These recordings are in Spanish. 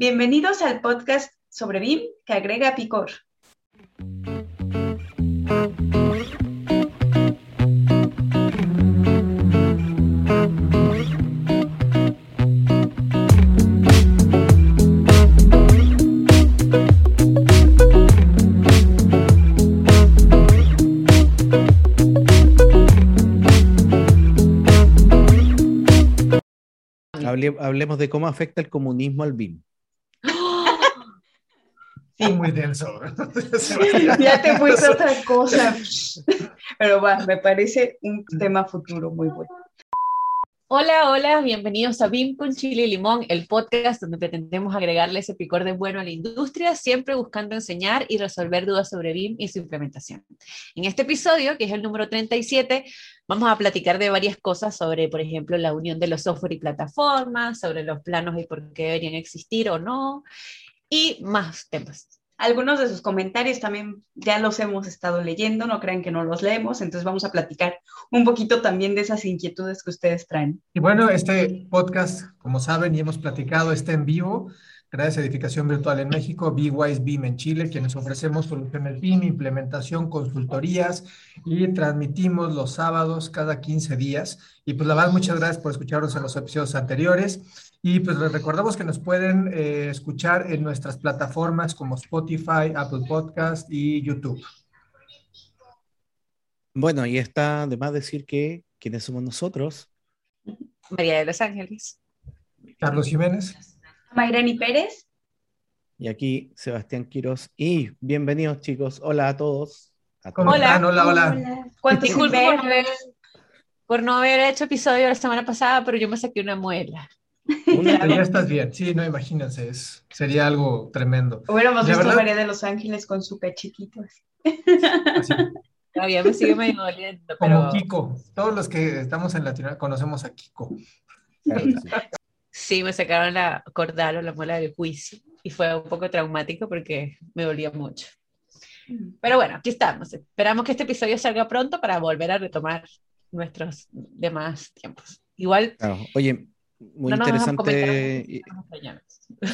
Bienvenidos al podcast sobre BIM que agrega picor. hablemos de cómo afecta el comunismo al BIM. Sí, muy denso. ya te fuiste otra cosa. Pero va, me parece un tema futuro muy bueno. Hola, hola, bienvenidos a BIM con Chile y Limón, el podcast donde pretendemos agregarle ese picor de bueno a la industria, siempre buscando enseñar y resolver dudas sobre BIM y su implementación. En este episodio, que es el número 37, vamos a platicar de varias cosas sobre, por ejemplo, la unión de los software y plataformas, sobre los planos y por qué deberían existir o no, y más temas. Algunos de sus comentarios también ya los hemos estado leyendo, no crean que no los leemos, entonces vamos a platicar un poquito también de esas inquietudes que ustedes traen. Y bueno, este podcast, como saben y hemos platicado, está en vivo gracias a Edificación Virtual en México, BWise BIM en Chile, quienes ofrecemos soluciones BIM, implementación, consultorías y transmitimos los sábados cada 15 días. Y pues la verdad, muchas gracias por escucharnos en los episodios anteriores. Y pues les recordamos que nos pueden eh, escuchar en nuestras plataformas como Spotify, Apple Podcast y YouTube. Bueno, y está de más decir que quiénes somos nosotros. María de los Ángeles. Carlos Jiménez. Mayrani Pérez. Y aquí Sebastián Quiros. Y bienvenidos chicos. Hola a todos. hola. hola, hola. Disculpe por no, haber, por no haber hecho episodio la semana pasada, pero yo me saqué una muela. Ya estás bien, sí, no, imagínense, es, sería algo tremendo. Hubiéramos visto verdad... María de Los Ángeles con su pechito así. Todavía me sigue medio doliendo. Como Kiko, todos los que estamos en Latinoamérica conocemos a Kiko. Sí, me sacaron la cordal o la muela del juicio y fue un poco traumático porque me dolía mucho. Pero bueno, aquí estamos. Esperamos que este episodio salga pronto para volver a retomar nuestros demás tiempos. Igual. Oye, muy interesante.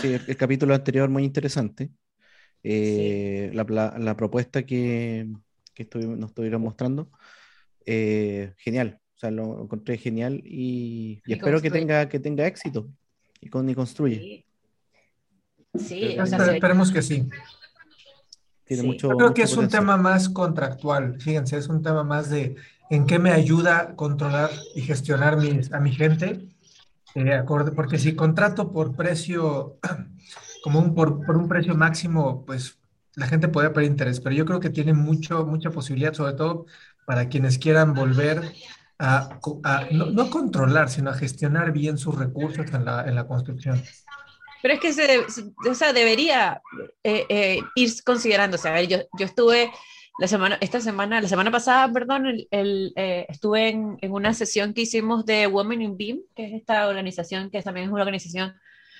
Sí, el, capítulo anterior muy interesante. Eh, la, la, propuesta que, que nos estuvieron mostrando, eh, genial. O sea, lo encontré genial y, espero que tenga, que tenga éxito y, con, y construye. Sí, esperemos que sí. Tiene Mucho, Yo creo que es un tema más contractual, fíjense, es un tema más de en qué me ayuda a controlar y gestionar mis, a mi gente, eh, acorde, porque si contrato por precio, como un, por, por un precio máximo, pues la gente puede perder interés, pero yo creo que tiene mucho, mucha posibilidad, sobre todo para quienes quieran volver a, no, controlar, sino a gestionar bien sus recursos en la, en la construcción. Pero es que se, o sea, debería eh, eh, ir considerándose. A ver, yo, yo estuve la semana, esta semana, la semana pasada, perdón, el, eh, estuve en, en, una sesión que hicimos de Women in BIM, que es esta organización que también es una organización,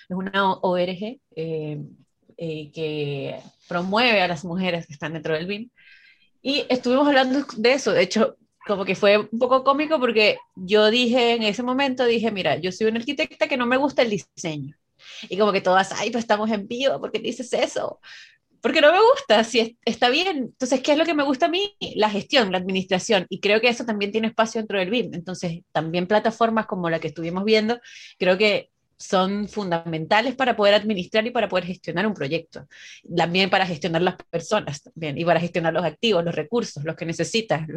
es una ORG que promueve a las mujeres que están dentro del BIM. Y estuvimos hablando de eso. De hecho, como que fue un poco cómico porque yo dije en ese momento, dije, mira, yo soy una arquitecta que no me gusta el diseño. Y como que todas, ay, pues estamos en vivo, ¿por qué dices eso? Porque no me gusta, si está bien. Entonces, ¿qué es lo que me gusta a mí? La gestión, la administración. Y creo que eso también tiene espacio dentro del BIM. Entonces, también plataformas como la que estuvimos viendo, creo que son fundamentales para poder administrar y para poder gestionar un proyecto. También para gestionar las personas también, y para gestionar los activos, los recursos, los que necesitas.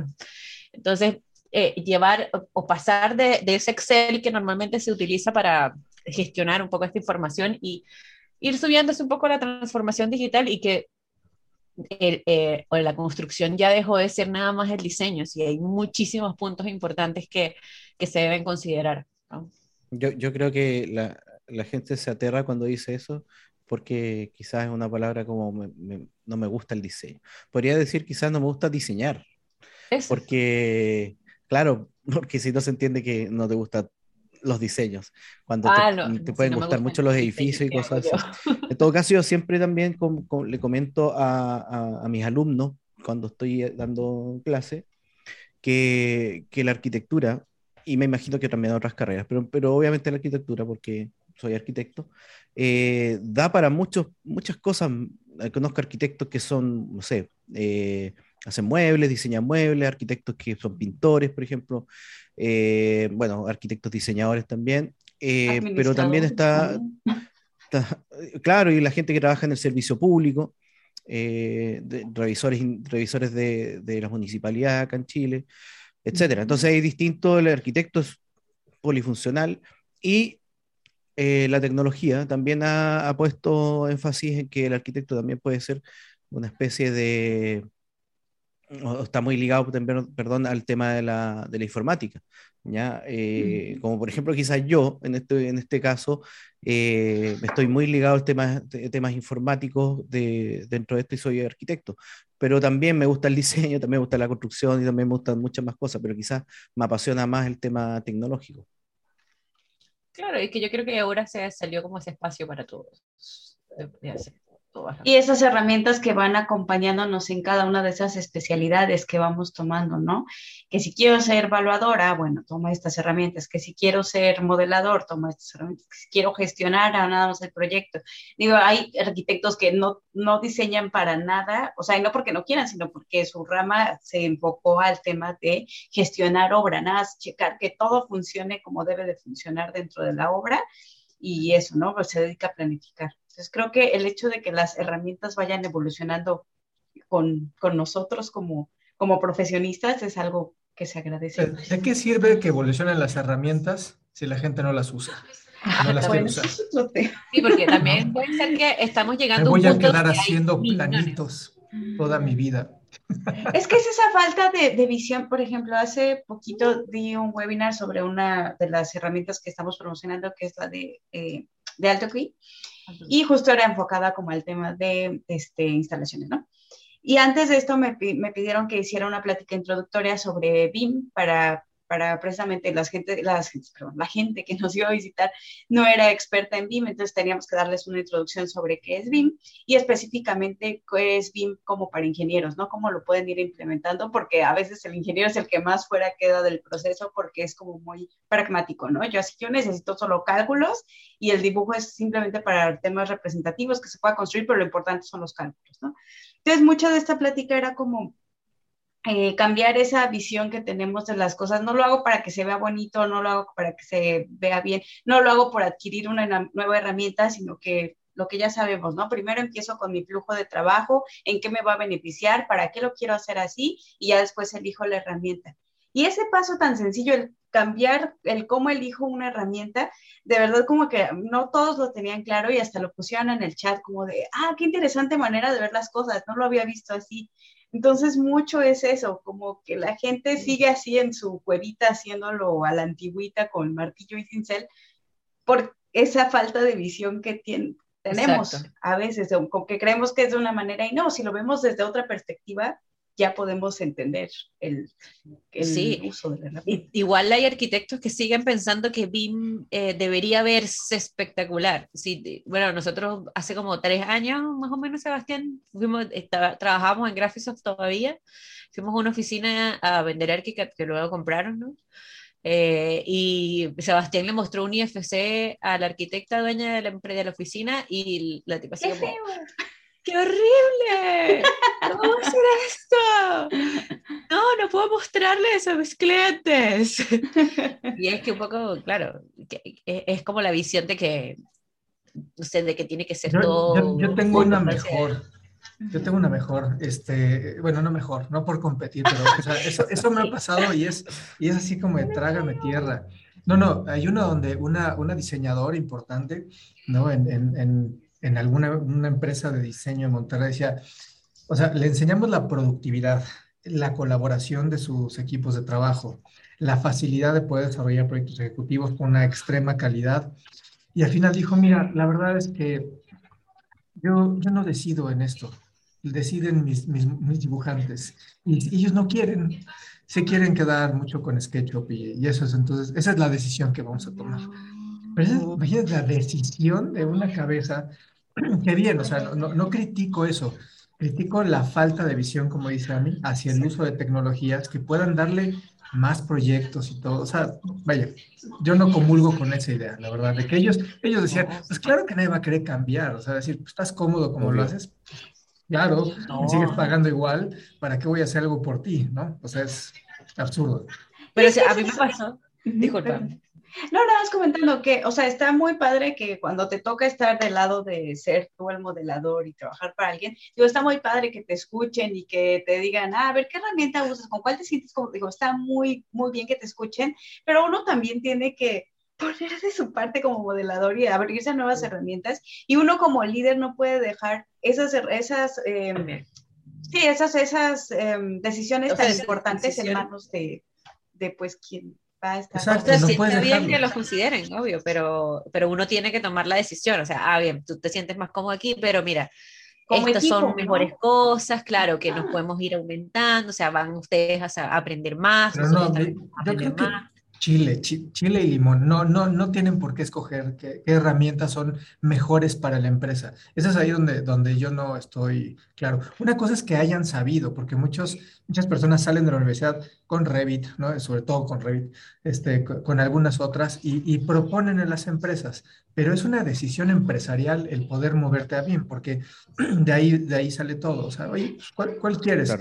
Entonces, eh, llevar o pasar de, de, ese Excel que normalmente se utiliza para gestionar un poco esta información y ir subiéndose un poco la transformación digital y que el, eh, o la construcción ya dejó de ser nada más el diseño, si hay muchísimos puntos importantes que, que se deben considerar. ¿no? Yo, yo, creo que la, la, gente se aterra cuando dice eso porque quizás es una palabra como me, me, no me gusta el diseño. Podría decir quizás no me gusta diseñar, eso. porque, claro, porque si no se entiende que no te gustan los diseños, cuando ah, te, no, te, pueden si no gustar mucho los edificios y cosas así. En todo caso, yo siempre también com, com, le comento a, a, a, mis alumnos cuando estoy dando clase que, que, la arquitectura, y me imagino que también otras carreras, pero, pero obviamente la arquitectura, porque soy arquitecto, eh, da para muchos, muchas cosas. Conozco arquitectos que son, no sé, eh, hacen muebles, diseñan muebles, arquitectos que son pintores, por ejemplo, bueno, arquitectos diseñadores también, pero también está, claro, y la gente que trabaja en el servicio público, revisores, revisores de, de la municipalidad acá en Chile, etcétera. Entonces hay distintos, el arquitecto es polifuncional y eh, la tecnología también ha, puesto énfasis en que el arquitecto también puede ser una especie de, está muy ligado perdón, al tema de la, de la informática. ¿ya? Eh, como por ejemplo, quizás yo, en este, en este caso, eh, estoy muy ligado al tema de temas informáticos de, dentro de esto y soy arquitecto, pero también me gusta el diseño, también me gusta la construcción y también me gustan muchas más cosas, pero quizás me apasiona más el tema tecnológico. Claro, es que yo creo que ahora se salió como ese espacio para todos. Y esas herramientas que van acompañándonos en cada una de esas especialidades que vamos tomando, ¿no? Que si quiero ser evaluadora, bueno, toma estas herramientas. Que si quiero ser modelador, toma estas herramientas. Que si quiero gestionar a nada más el proyecto. Digo, hay arquitectos que no, no diseñan para nada, o sea, no porque no quieran, sino porque su rama se enfocó al tema de gestionar obra, nada más checar que todo funcione como debe de funcionar dentro de la obra y eso, ¿no? Pues se dedica a planificar. Entonces creo que el hecho de que las herramientas vayan evolucionando con, con nosotros como, como profesionistas es algo que se agradece. ¿De qué sirve que evolucionen las herramientas si la gente no las usa? No las quiere usar. Sí, porque también puede ser que estamos llegando Me voy a, quedar haciendo planitos toda mi vida. Es que es esa falta de, de, visión. Por ejemplo, hace poquito di un webinar sobre una de las herramientas que estamos promocionando, que es la de, eh, de AltoKey y justo era enfocada como al tema de este, instalaciones, ¿no? Y antes de esto me, me, pidieron que hiciera una plática introductoria sobre BIM para para precisamente las gente, las, la gente que nos iba a visitar no era experta en BIM, entonces teníamos que darles una introducción sobre qué es BIM y específicamente qué es BIM como para ingenieros, ¿no? Cómo lo pueden ir implementando, porque a veces el ingeniero es el que más fuera queda del proceso porque es como muy pragmático, ¿no? Yo así yo necesito solo cálculos y el dibujo es simplemente para temas representativos que se pueda construir, pero lo importante son los cálculos, ¿no? Entonces, mucha de esta plática era como eh, cambiar esa visión que tenemos de las cosas. No lo hago para que se vea bonito, no lo hago para que se vea bien, no lo hago por adquirir una nueva herramienta, sino que lo que ya sabemos, ¿no? Primero empiezo con mi flujo de trabajo, en qué me va a beneficiar, para qué lo quiero hacer así, y ya después elijo la herramienta. Y ese paso tan sencillo, el cambiar, el cómo elijo una herramienta, de verdad como que no todos lo tenían claro y hasta lo pusieron en el chat como de, ah, qué interesante manera de ver las cosas, no lo había visto así. Entonces, mucho es eso, como que la gente sigue así en su cuevita haciéndolo a la antigüita con martillo y cincel, por esa falta de visión que tenemos a veces, como que creemos que es de una manera y no, si lo vemos desde otra perspectiva, ya podemos entender el, uso de la herramienta. Igual hay arquitectos que siguen pensando que BIM eh, debería verse espectacular. Sí, bueno, nosotros hace como tres años, más o menos, Sebastián, fuimos, trabajamos en Graphisoft todavía, fuimos a una oficina a vender ArchiCAD que luego compraron, ¿no? Eh, y Sebastián le mostró un IFC a la arquitecta dueña de la empresa de la oficina y la tipa así como, ¡Qué horrible! ¿Cómo hacer esto? No, no puedo mostrarle eso a mis clientes. Y es que un poco, claro, es como la visión de que, no sé, de que tiene que ser todo. Yo, tengo una mejor. Yo tengo una mejor, este, bueno, no mejor, no por competir, pero eso, eso, me ha pasado y es, y es así como de trágame tierra. No, no, hay uno donde una, una diseñadora importante, ¿no? En, en en alguna una empresa de diseño en Monterrey decía, o sea, le enseñamos la productividad, la colaboración de sus equipos de trabajo, la facilidad de poder desarrollar proyectos ejecutivos con una extrema calidad. Y al final dijo, mira, la verdad es que yo, yo no decido en esto, deciden mis, mis, mis dibujantes y, ellos no quieren, se quieren quedar mucho con SketchUp y, y, eso es entonces, esa es la decisión que vamos a tomar. Pero imagínate la decisión de una cabeza Qué bien, o sea, no, no, critico eso, critico la falta de visión, como dice a mí, hacia el uso de tecnologías que puedan darle más proyectos y todo. O sea, vaya, yo no comulgo con esa idea, la verdad, de que ellos, ellos decían, pues claro que nadie va a querer cambiar, o sea, decir, pues estás cómodo como lo haces, claro, sigues pagando igual, ¿para qué voy a hacer algo por ti? ¿No? O sea, es absurdo. Pero a mí me pasó, disculpa. No, nada más comentando que, o sea, está muy padre que cuando te toca estar del lado de ser tú el modelador y trabajar para alguien, digo, está muy padre que te escuchen y que te digan, ah, a ver, ¿qué herramienta usas? ¿Con cuál te sientes? Como digo, está muy, muy bien que te escuchen, pero uno también tiene que poner de su parte como modelador y abrirse a nuevas herramientas y uno como líder no puede dejar esas, esas, em, sí, esas, esas em, decisiones tan importantes en manos de, de pues quien Exacto, no está bien que lo consideren, obvio, pero, pero uno tiene que tomar la decisión. O sea, ah, bien, tú te sientes más cómodo aquí, pero mira, estas son mejores cosas, claro, que nos ah. podemos ir aumentando, o sea, van ustedes a, aprender más. no, yo más. Chile, chile y limón. No, no, no tienen por qué escoger qué, herramientas son mejores para la empresa. Esa es ahí donde, donde yo no estoy claro. Una cosa es que hayan sabido, porque muchos, muchas personas salen de la universidad con Revit, ¿no? sobre todo con Revit, este, con, algunas otras, y, proponen en las empresas. Pero es una decisión empresarial el poder moverte a bien, porque de ahí, de ahí sale todo. O sea, oye, ¿cuál, quieres?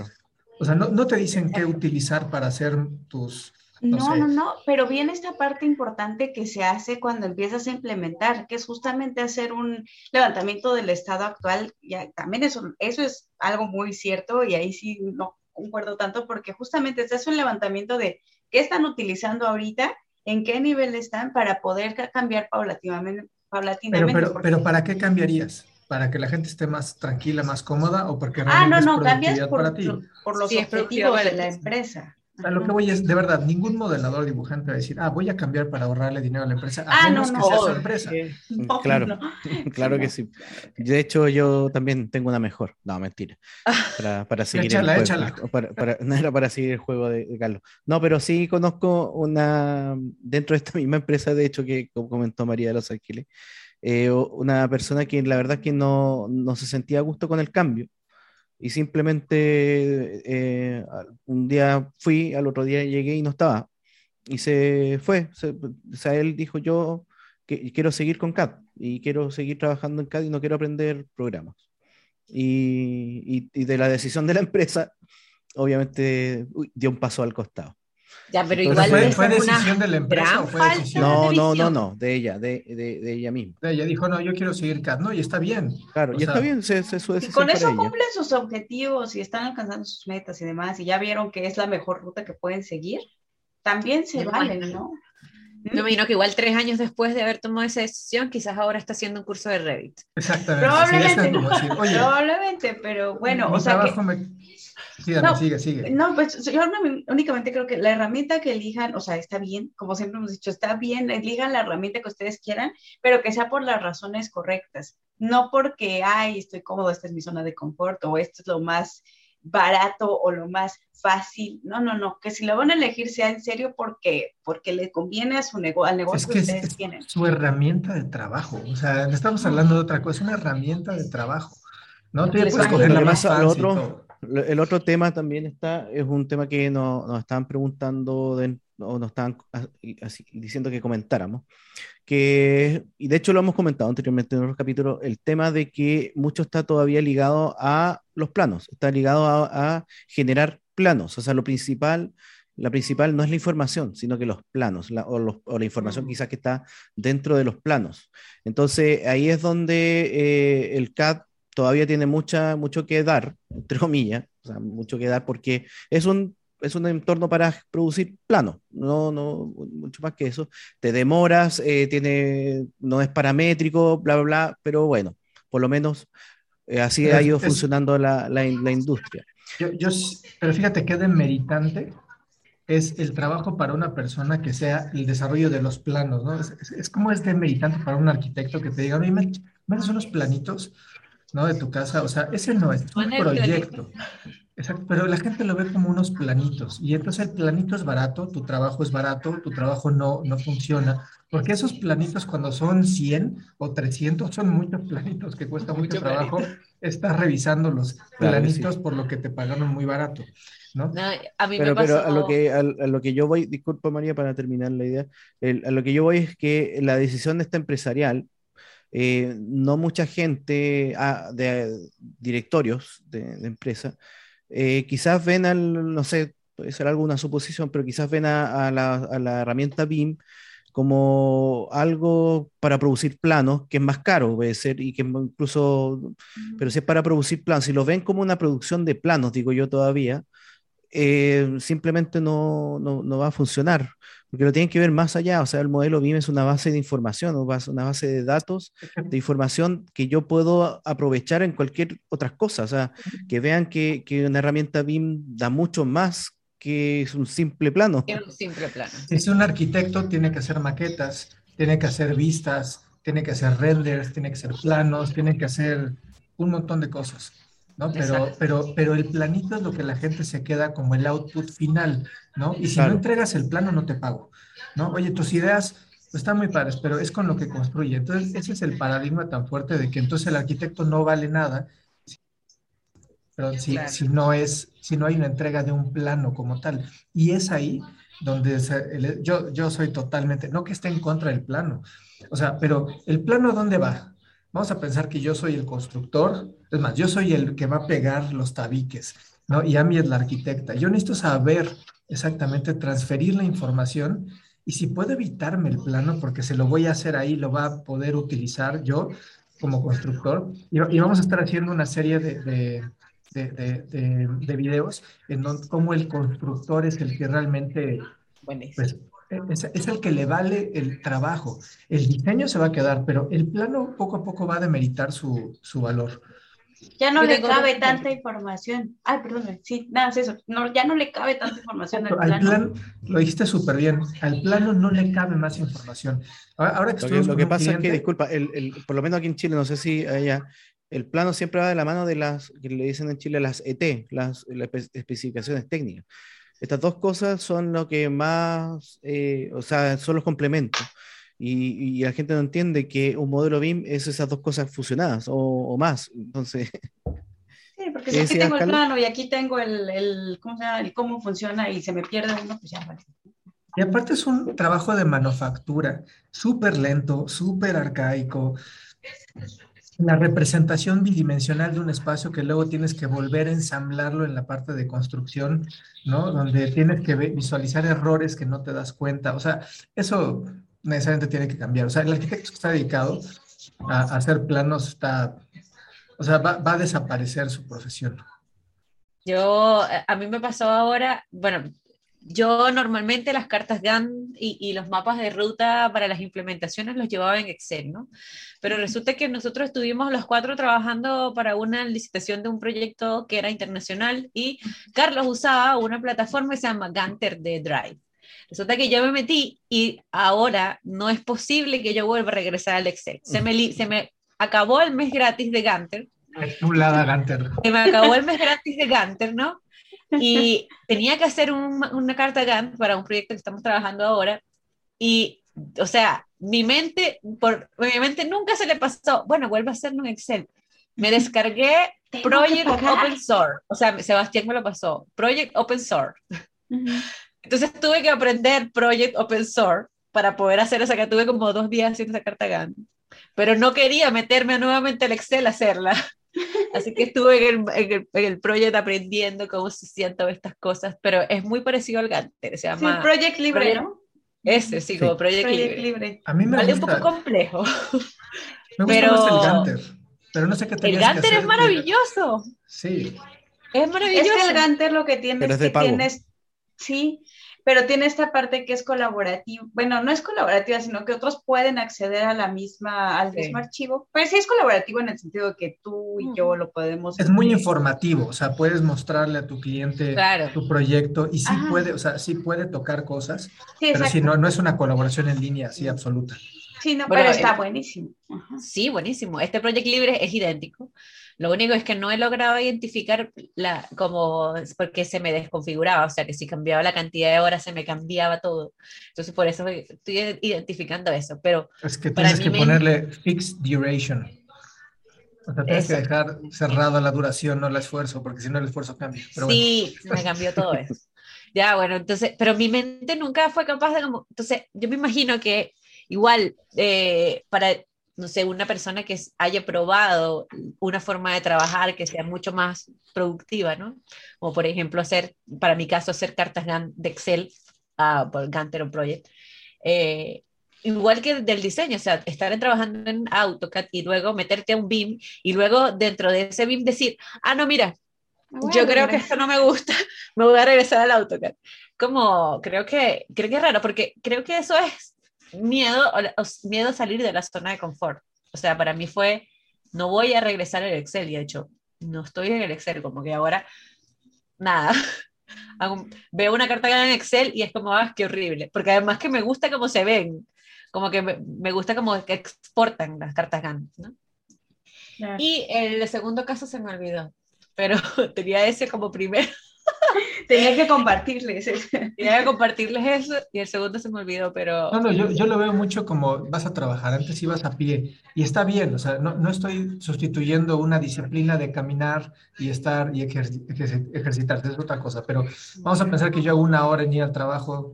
O sea, no, no te dicen qué utilizar para hacer tus no, no, no, pero viene esta parte importante que se hace cuando empiezas a implementar, que es justamente hacer un levantamiento del estado actual. Ya, también eso, eso es algo muy cierto y ahí sí no concuerdo tanto porque justamente se hace un levantamiento de qué están utilizando ahorita, en qué nivel están para poder cambiar paulatinamente. paulatinamente pero, pero, ¿para qué cambiarías? ¿Para que la gente esté más tranquila, más cómoda o porque ah, no, no, cambias por, para ti? por los objetivos de la empresa. A lo que voy es, de verdad, ningún modelador dibujante va a decir, ah, voy a cambiar para ahorrarle dinero a la empresa, a ah, menos no, que sea su empresa. claro, claro que sí. De hecho, yo también tengo una mejor. No, mentira. Para, para seguir el juego. Para, no era para seguir el juego de, Carlos. No, pero sí conozco una, dentro de esta misma empresa, de hecho, que comentó María de los Ángeles, eh, una persona que la verdad que no, no se sentía a gusto con el cambio y simplemente eh, un día fui, al otro día llegué y no estaba. Y se fue. o sea, él dijo, yo quiero seguir con CAD y quiero seguir trabajando en CAD y no quiero aprender programas. Y, y, de la decisión de la empresa, obviamente dio un paso al costado. Ya, pero igual ¿Fue, decisión de la empresa o fue decisión No, no, no, no, de ella, de, de, de, ella misma. Ella dijo, no, yo quiero seguir CAD, ¿no? Y está bien. Claro, y está bien, se, se, su decisión. Y con eso cumplen sus objetivos y están alcanzando sus metas y demás, y ya vieron que es la mejor ruta que pueden seguir, también se valen, ¿no? Me imagino que igual tres años después de haber tomado esa decisión, quizás ahora está haciendo un curso de Revit. Exactamente. Probablemente, probablemente, pero bueno, o sea que... Me no, sigue, sigue. No, pues yo únicamente creo que la herramienta que elijan, o sea, está bien, como siempre hemos dicho, está bien, elijan la herramienta que ustedes quieran, pero que sea por las razones correctas, no porque, ay, estoy cómodo, esta es mi zona de confort, o esto es lo más barato o lo más fácil. No, no, no, que si lo van a elegir sea en serio porque, porque le conviene a su negocio, al negocio que, ustedes es tienen. Su herramienta de trabajo, o sea, estamos hablando de otra cosa, es una herramienta de trabajo. No te puedes coger la más fácil. Otro, el otro tema también está, es un tema que nos, nos estaban preguntando de, o nos estaban diciendo que comentáramos, que, y de hecho lo hemos comentado anteriormente en otros capítulos, el tema de que mucho está todavía ligado a los planos, está ligado a, generar planos, o sea, lo principal, la principal no es la información, sino que los planos, o, o, la información quizás que está dentro de los planos. Entonces, ahí es donde eh, el CAD todavía tiene mucha, mucho que dar, entre comillas, o sea, mucho que dar porque es un, es un entorno para producir plano, no, no, mucho más que eso. Te demoras, eh, tiene, no es paramétrico, bla, bla, bla, pero bueno, por lo menos eh, así ha ido funcionando la, la, la industria. Yo, yo, pero fíjate qué demeritante es el trabajo para una persona que sea el desarrollo de los planos, ¿no? Es, es, como es demeritante para un arquitecto que te diga, me, me unos planitos, ¿no? De tu casa, o sea, ese no es un proyecto. Exacto, pero la gente lo ve como unos planitos y entonces el planito es barato, tu trabajo es barato, tu trabajo no, no funciona, porque esos planitos cuando son 100 o 300 son muchos planitos que cuesta mucho, trabajo estar revisando los planitos por lo que te pagaron muy barato. ¿no? a mí pero, me pasó... pero a lo que a, lo que yo voy, disculpa María para terminar la idea, a lo que yo voy es que la decisión de esta empresarial eh, no mucha gente ah, de directorios de, de empresa eh, quizás ven al, no sé, puede ser alguna suposición, pero quizás ven a, la, herramienta BIM como algo para producir planos, que es más caro, puede ser, y que incluso, pero si es para producir planos, si lo ven como una producción de planos, digo yo todavía, eh, simplemente no, no, va a funcionar, porque lo tienen que ver más allá, o sea, el modelo BIM es una base de información, una base de datos, de información que yo puedo aprovechar en cualquier otra cosa, o sea, que vean que, que una herramienta BIM da mucho más que es un simple plano. Es un simple plano. Si un arquitecto, tiene que hacer maquetas, tiene que hacer vistas, tiene que hacer renders, tiene que hacer planos, tiene que hacer un montón de cosas. ¿No? Pero, pero, pero el planito es lo que la gente se queda como el output final, ¿no? Y si no entregas el plano, no te pago, ¿no? Oye, tus ideas pues, están muy padres, pero es con lo que construye. Entonces, ese es el paradigma tan fuerte de que entonces el arquitecto no vale nada, pero si, si, no es, si no hay una entrega de un plano como tal. Y es ahí donde yo, yo soy totalmente, no que esté en contra del plano, o sea, pero el plano, ¿dónde va? Vamos a pensar que yo soy el constructor, es más, yo soy el que va a pegar los tabiques, ¿no? Y Ami es la arquitecta. Yo necesito saber exactamente, transferir la información y si puedo evitarme el plano, porque se lo voy a hacer ahí, lo va a poder utilizar yo como constructor. Y, vamos a estar haciendo una serie de, de, de, de videos en donde cómo el constructor es el que realmente pues, es, el que le vale el trabajo. El diseño se va a quedar, pero el plano poco a poco va a demeritar su, su valor. Ya no le cabe tanta información. Ay, perdón, sí, nada, es eso. No, ya no le cabe tanta información al, al plan. Lo dijiste súper bien. Al plano no le cabe más información. Ahora, que lo que, lo que pasa es que, disculpa, el, el, por lo menos aquí en Chile, no sé si allá, el plano siempre va de la mano de las, que le dicen en Chile, las ET, las, las especificaciones técnicas. Estas dos cosas son lo que más, eh, o sea, son los complementos. Y, la gente no entiende que un modelo BIM es esas dos cosas fusionadas o, más. Entonces. Sí, porque si aquí tengo el plano y aquí tengo el, el, ¿cómo se llama? el cómo funciona y se me pierde uno, pues ya vale. Y aparte es un trabajo de manufactura, súper lento, súper arcaico la representación bidimensional de un espacio que luego tienes que volver a ensamblarlo en la parte de construcción, ¿no? Donde tienes que visualizar errores que no te das cuenta. O sea, eso necesariamente tiene que cambiar. O sea, el arquitecto que está dedicado a, hacer planos está, o sea, va, va, a desaparecer su profesión. Yo, a mí me pasó ahora, bueno, yo normalmente las cartas GAN y, los mapas de ruta para las implementaciones los llevaba en Excel, ¿no? Pero resulta que nosotros estuvimos los cuatro trabajando para una licitación de un proyecto que era internacional y Carlos usaba una plataforma que se llama Ganter de Drive. Resulta que yo me metí y ahora no es posible que yo vuelva a regresar al Excel. Se me, se me acabó el mes gratis de Ganter. Ganter. Se me acabó el mes gratis de Ganter, ¿no? Y tenía que hacer una carta Gantt para un proyecto que estamos trabajando ahora. Y, o sea, mi mente, por, mi mente nunca se le pasó, bueno, vuelvo a hacerlo en Excel. Me descargué Project Open Source. O sea, Sebastián me lo pasó. Project Open Source. Entonces tuve que aprender Project Open Source para poder hacer esa que tuve como dos días haciendo esa carta Gantt. Pero no quería meterme nuevamente al Excel a hacerla. Así que estuve en el, en el, proyecto aprendiendo cómo se todas estas cosas, pero es muy parecido al Ganter, se llama... Sí, Project Libre, ¿no? Ese, sí, como Project, Libre. A mí me vale un poco complejo. Me gusta pero... el Ganter, pero no sé qué El Ganter es maravilloso. Sí. Es maravilloso. Es que el Ganter lo que tiene es, que tienes... Sí, pero tiene esta parte que es colaborativa, bueno, no es colaborativa, sino que otros pueden acceder a la misma, al mismo archivo, pero sí es colaborativo en el sentido de que tú y yo lo podemos... Es muy informativo, o sea, puedes mostrarle a tu cliente tu proyecto y sí puede, o sea, sí puede tocar cosas, pero si no, no es una colaboración en línea así absoluta. Sí, no, pero está buenísimo. Sí, buenísimo. Este Project Libre es idéntico. Lo único es que no he logrado identificar la, como, porque se me desconfiguraba, o sea, que si cambiaba la cantidad de horas se me cambiaba todo. Entonces, por eso estoy identificando eso. Pero es que tienes que ponerle fixed duration. O sea, tienes que dejar cerrado la duración, no el esfuerzo, porque si no el esfuerzo cambia. sí, me cambió todo eso. Ya, bueno, entonces, pero mi mente nunca fue capaz de como, entonces, yo me imagino que igual, eh, para no sé, una persona que haya probado una forma de trabajar que sea mucho más productiva, ¿no? O por ejemplo, hacer, para mi caso, hacer cartas de Excel uh, por Gantt Project. Eh, igual que del diseño, o sea, estar trabajando en AutoCAD y luego meterte a un BIM y luego dentro de ese BIM decir, ah, no, mira, yo creo que esto no me gusta, me voy a regresar al AutoCAD. Como, creo que, creo que es raro, porque creo que eso es miedo, miedo a salir de la zona de confort. O sea, para mí fue, no voy a regresar al Excel, y de hecho, no estoy en el Excel, como que ahora, nada. veo una carta en Excel y es como, ah, qué horrible, porque además que me gusta cómo se ven, como que me, gusta cómo que exportan las cartas GAN, ¿no? Y el segundo caso se me olvidó, pero tenía ese como primero. Tenía que compartirles eso. Tenía que compartirles eso y el segundo se me olvidó, pero... No, no, yo, yo, lo veo mucho como vas a trabajar, antes ibas a pie y está bien, o sea, no, no estoy sustituyendo una disciplina de caminar y estar y ejercitarse, es otra cosa, pero vamos a pensar que yo hago una hora en ir al trabajo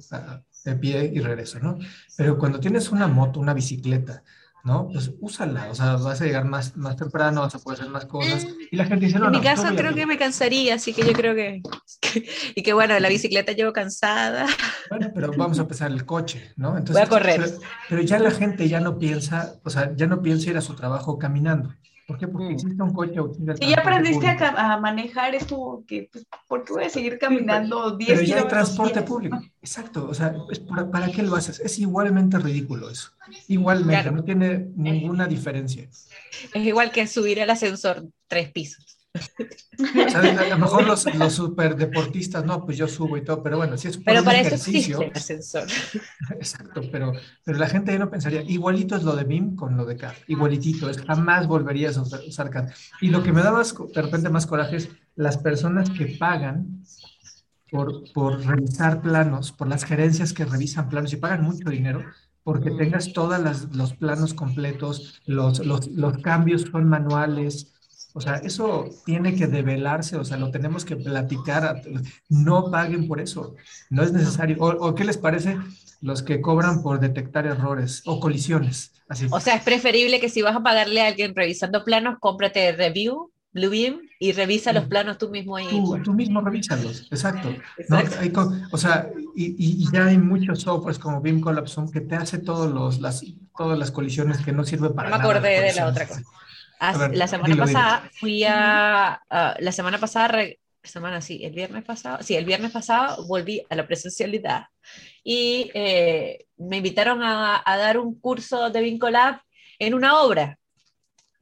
de pie y regreso, ¿no? Pero cuando tienes una moto, una bicicleta, ¿no? Pues úsala, o sea, vas a llegar más, más temprano, vas a poder hacer más cosas. Y la gente dice, no, En mi caso creo que me cansaría, así que yo creo que, y que bueno, la bicicleta llevo cansada. Bueno, pero vamos a empezar el coche, ¿no? Entonces, Voy a correr. pero ya la gente ya no piensa, o sea, ya no piensa ir a su trabajo caminando. ¿Por qué? Porque mm. existe un coche. Si ya aprendiste a, manejar, es como que, pues, ¿por qué voy a seguir caminando 10 Pero ya hay transporte público. Exacto. O sea, ¿para, qué lo haces? Es igualmente ridículo eso. Igualmente, no tiene ninguna diferencia. Es igual que subir el ascensor tres pisos. A lo mejor los, los superdeportistas, no, pues yo subo y todo, pero bueno, si es un Pero para eso existe el ascensor. Exacto, pero, pero la gente ya no pensaría, igualito es lo de BIM con lo de CAD, igualitito, es, jamás volverías a usar, CAD. Y lo que me da de repente más coraje es las personas que pagan por, por revisar planos, por las gerencias que revisan planos y pagan mucho dinero, porque tengas todos los planos completos, los, los, los cambios son manuales, o sea, eso tiene que develarse, o sea, lo tenemos que platicar. No paguen por eso, no es necesario. ¿O, qué les parece los que cobran por detectar errores o colisiones? Así. O sea, es preferible que si vas a pagarle a alguien revisando planos, cómprate Review, Bluebeam y revisa los mm. planos tú mismo ahí. Tú, mismo revísalos, exacto. o sea, y, ya hay muchos softwares como Beam Collapse que te hace todos los, las, todas las colisiones que no sirven para no nada. Me acordé de la otra cosa la semana pasada fui a, la semana pasada, semana sí, el viernes pasado, sí, el viernes pasado volví a la presencialidad. Y eh, me invitaron a, a, dar un curso de Vincolab en una obra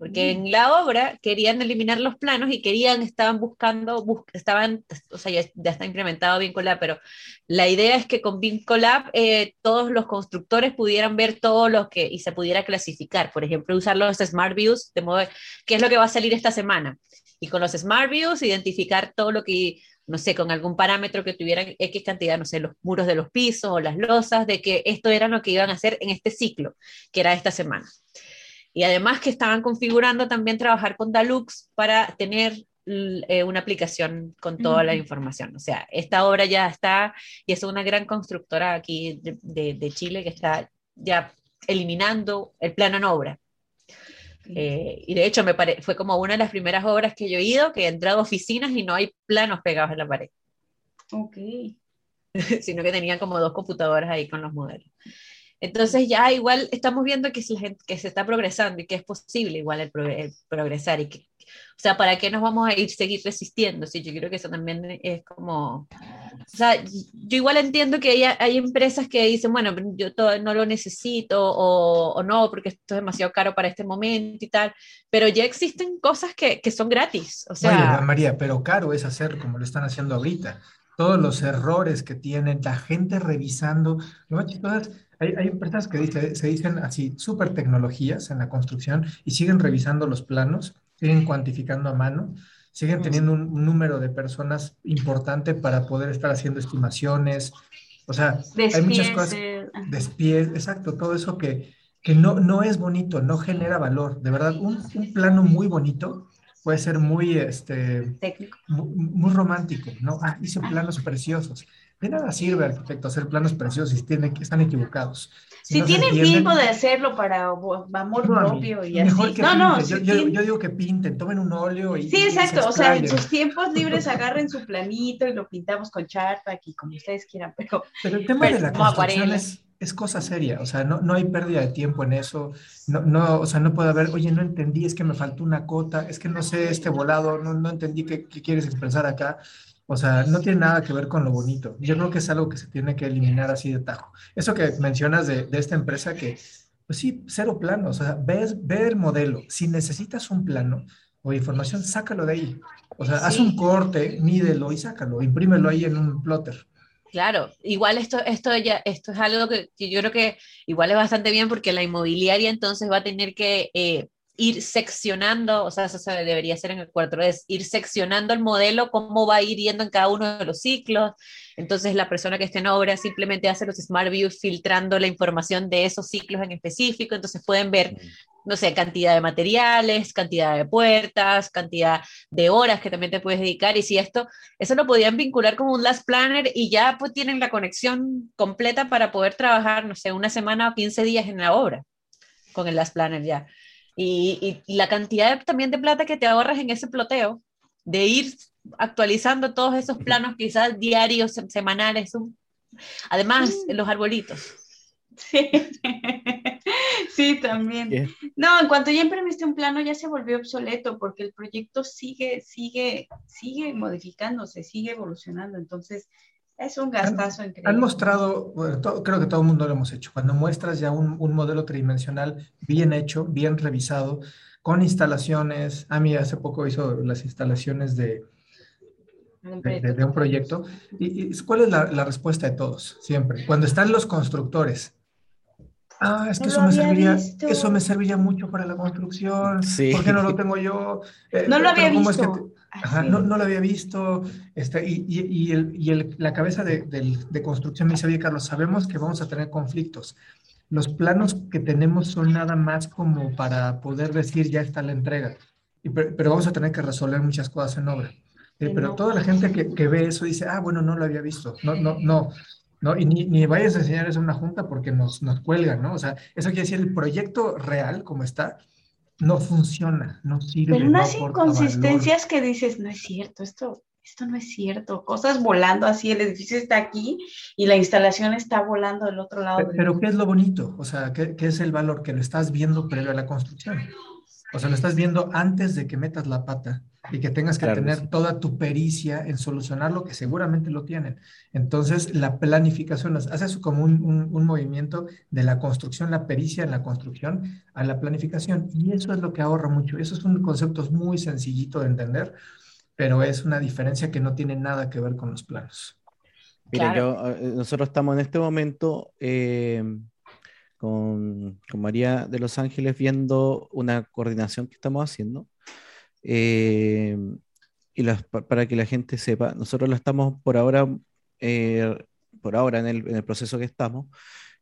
porque en la obra querían eliminar los planos y querían, estaban buscando, estaban, o sea, ya, está implementado Vincolab, pero la idea es que con Vincolab eh, todos los constructores pudieran ver todo lo que, y se pudiera clasificar, por ejemplo, usar los Smart Views, de modo, qué es lo que va a salir esta semana, y con los Smart Views identificar todo lo que, no sé, con algún parámetro que tuvieran X cantidad, no sé, los muros de los pisos o las losas, de que esto era lo que iban a hacer en este ciclo, que era esta semana. Y además que estaban configurando también trabajar con Dalux para tener eh, una aplicación con toda la información. O sea, esta obra ya está y es una gran constructora aquí de, de, Chile que está ya eliminando el plano en obra. Eh, y de hecho me fue como una de las primeras obras que yo he ido, que he entrado a oficinas y no hay planos pegados en la pared. Ok. Sino que tenían como dos computadoras ahí con los modelos. Entonces ya igual estamos viendo que, que se está progresando y que es posible igual el, progresar y que, o sea, ¿para qué nos vamos a ir seguir resistiendo? Sí, yo creo que eso también es como, o sea, yo igual entiendo que hay, hay empresas que dicen, bueno, yo todo, no lo necesito o, o, no, porque esto es demasiado caro para este momento y tal, pero ya existen cosas que, que son gratis, o sea... María, pero caro es hacer como lo están haciendo ahorita. Todos los errores que tienen, la gente revisando, ¿no? Hay, hay empresas que se dicen así, súper tecnologías en la construcción y siguen revisando los planos, siguen cuantificando a mano, siguen teniendo un, número de personas importante para poder estar haciendo estimaciones. O sea, hay muchas cosas. Despies, exacto, todo eso que, que no, no es bonito, no genera valor. De verdad, un, un plano muy bonito puede ser muy, este, Técnico. Muy, romántico, ¿no? Ah, hice planos preciosos. De nada sirve, arquitecto, hacer planos preciosos si tienen, están equivocados. Si, tienen tiempo de hacerlo para amor propio y así. no, no, yo, yo, digo que pinten, tomen un óleo y. Sí, exacto. o sea, en sus tiempos libres agarren su planito y lo pintamos con charpa aquí, como ustedes quieran. Pero, pero el tema de la construcción es, es, cosa seria. O sea, no, no hay pérdida de tiempo en eso. No, no, o sea, no puede haber, oye, no entendí, es que me faltó una cota, es que no sé este volado, no, no entendí qué, qué quieres expresar acá. O sea, no tiene nada que ver con lo bonito. Yo creo que es algo que se tiene que eliminar así de tajo. Eso que mencionas de, de esta empresa que, pues sí, cero plano. O sea, ves, ve el modelo. Si necesitas un plano o información, sácalo de ahí. O sea, haz un corte, mídelo y sácalo, imprímelo ahí en un plotter. Claro, igual esto, esto ya, esto es algo que, yo creo que igual es bastante bien porque la inmobiliaria entonces va a tener que eh, ir seccionando, o sea, eso se debería hacer en el cuarto, es ir seccionando el modelo, cómo va a ir yendo en cada uno de los ciclos. Entonces, la persona que esté en obra simplemente hace los Smart Views filtrando la información de esos ciclos en específico. Entonces, pueden ver, no sé, cantidad de materiales, cantidad de puertas, cantidad de horas que también te puedes dedicar. Y si esto, eso lo podían vincular como un Last Planner y ya pues tienen la conexión completa para poder trabajar, no sé, una semana o 15 días en la obra con el Last Planner ya. Y, la cantidad también de plata que te ahorras en ese ploteo, de ir actualizando todos esos planos, quizás diarios, semanales. Además, los arbolitos. Sí. sí, también. No, en cuanto ya imprimiste un plano ya se volvió obsoleto porque el proyecto sigue, sigue, sigue modificándose, sigue evolucionando. Entonces, es un gastazo increíble. Han mostrado, creo que todo el mundo lo hemos hecho, cuando muestras ya un, modelo tridimensional bien hecho, bien revisado, con instalaciones. A mí hace poco hizo las instalaciones de, de, un proyecto. ¿Y, cuál es la, respuesta de todos? Siempre. Cuando están los constructores. Ah, es que eso, me serviría, eso me serviría mucho para la construcción. Sí. ¿Por qué no lo tengo yo? Eh, no lo había visto. No, no, lo había visto. Este, y, y, el, y el, la cabeza de, de, construcción me dice, oye, Carlos, sabemos que vamos a tener conflictos. Los planos que tenemos son nada más como para poder decir ya está la entrega. Y, pero, vamos a tener que resolver muchas cosas en obra. Eh, pero toda la gente que, que, ve eso dice, ah, bueno, no lo había visto. No, no, no. ¿no? Y ni, ni, vayas a enseñar eso en una junta porque nos, nos cuelgan, ¿no? O sea, eso quiere decir el proyecto real, como está, no funciona, no sirve. Pero unas inconsistencias que dices, no es cierto, esto, esto no es cierto. Cosas volando así, el edificio está aquí y la instalación está volando del otro lado. Pero, ¿qué es lo bonito? O sea, ¿qué, ¿qué, es el valor? Que lo estás viendo previo a la construcción. O sea, lo estás viendo antes de que metas la pata y que tengas que tener toda tu pericia en solucionar lo que seguramente lo tienen. Entonces, la planificación, haces como un, un, movimiento de la construcción, la pericia en la construcción a la planificación. Y eso es lo que ahorra mucho. Eso es un concepto muy sencillito de entender, pero es una diferencia que no tiene nada que ver con los planos. Mira, yo, eh, nosotros estamos en este momento eh, con, con, María de Los Ángeles viendo una coordinación que estamos haciendo eh, y para que la gente sepa, nosotros la estamos por ahora, eh, por ahora en el, proceso que estamos,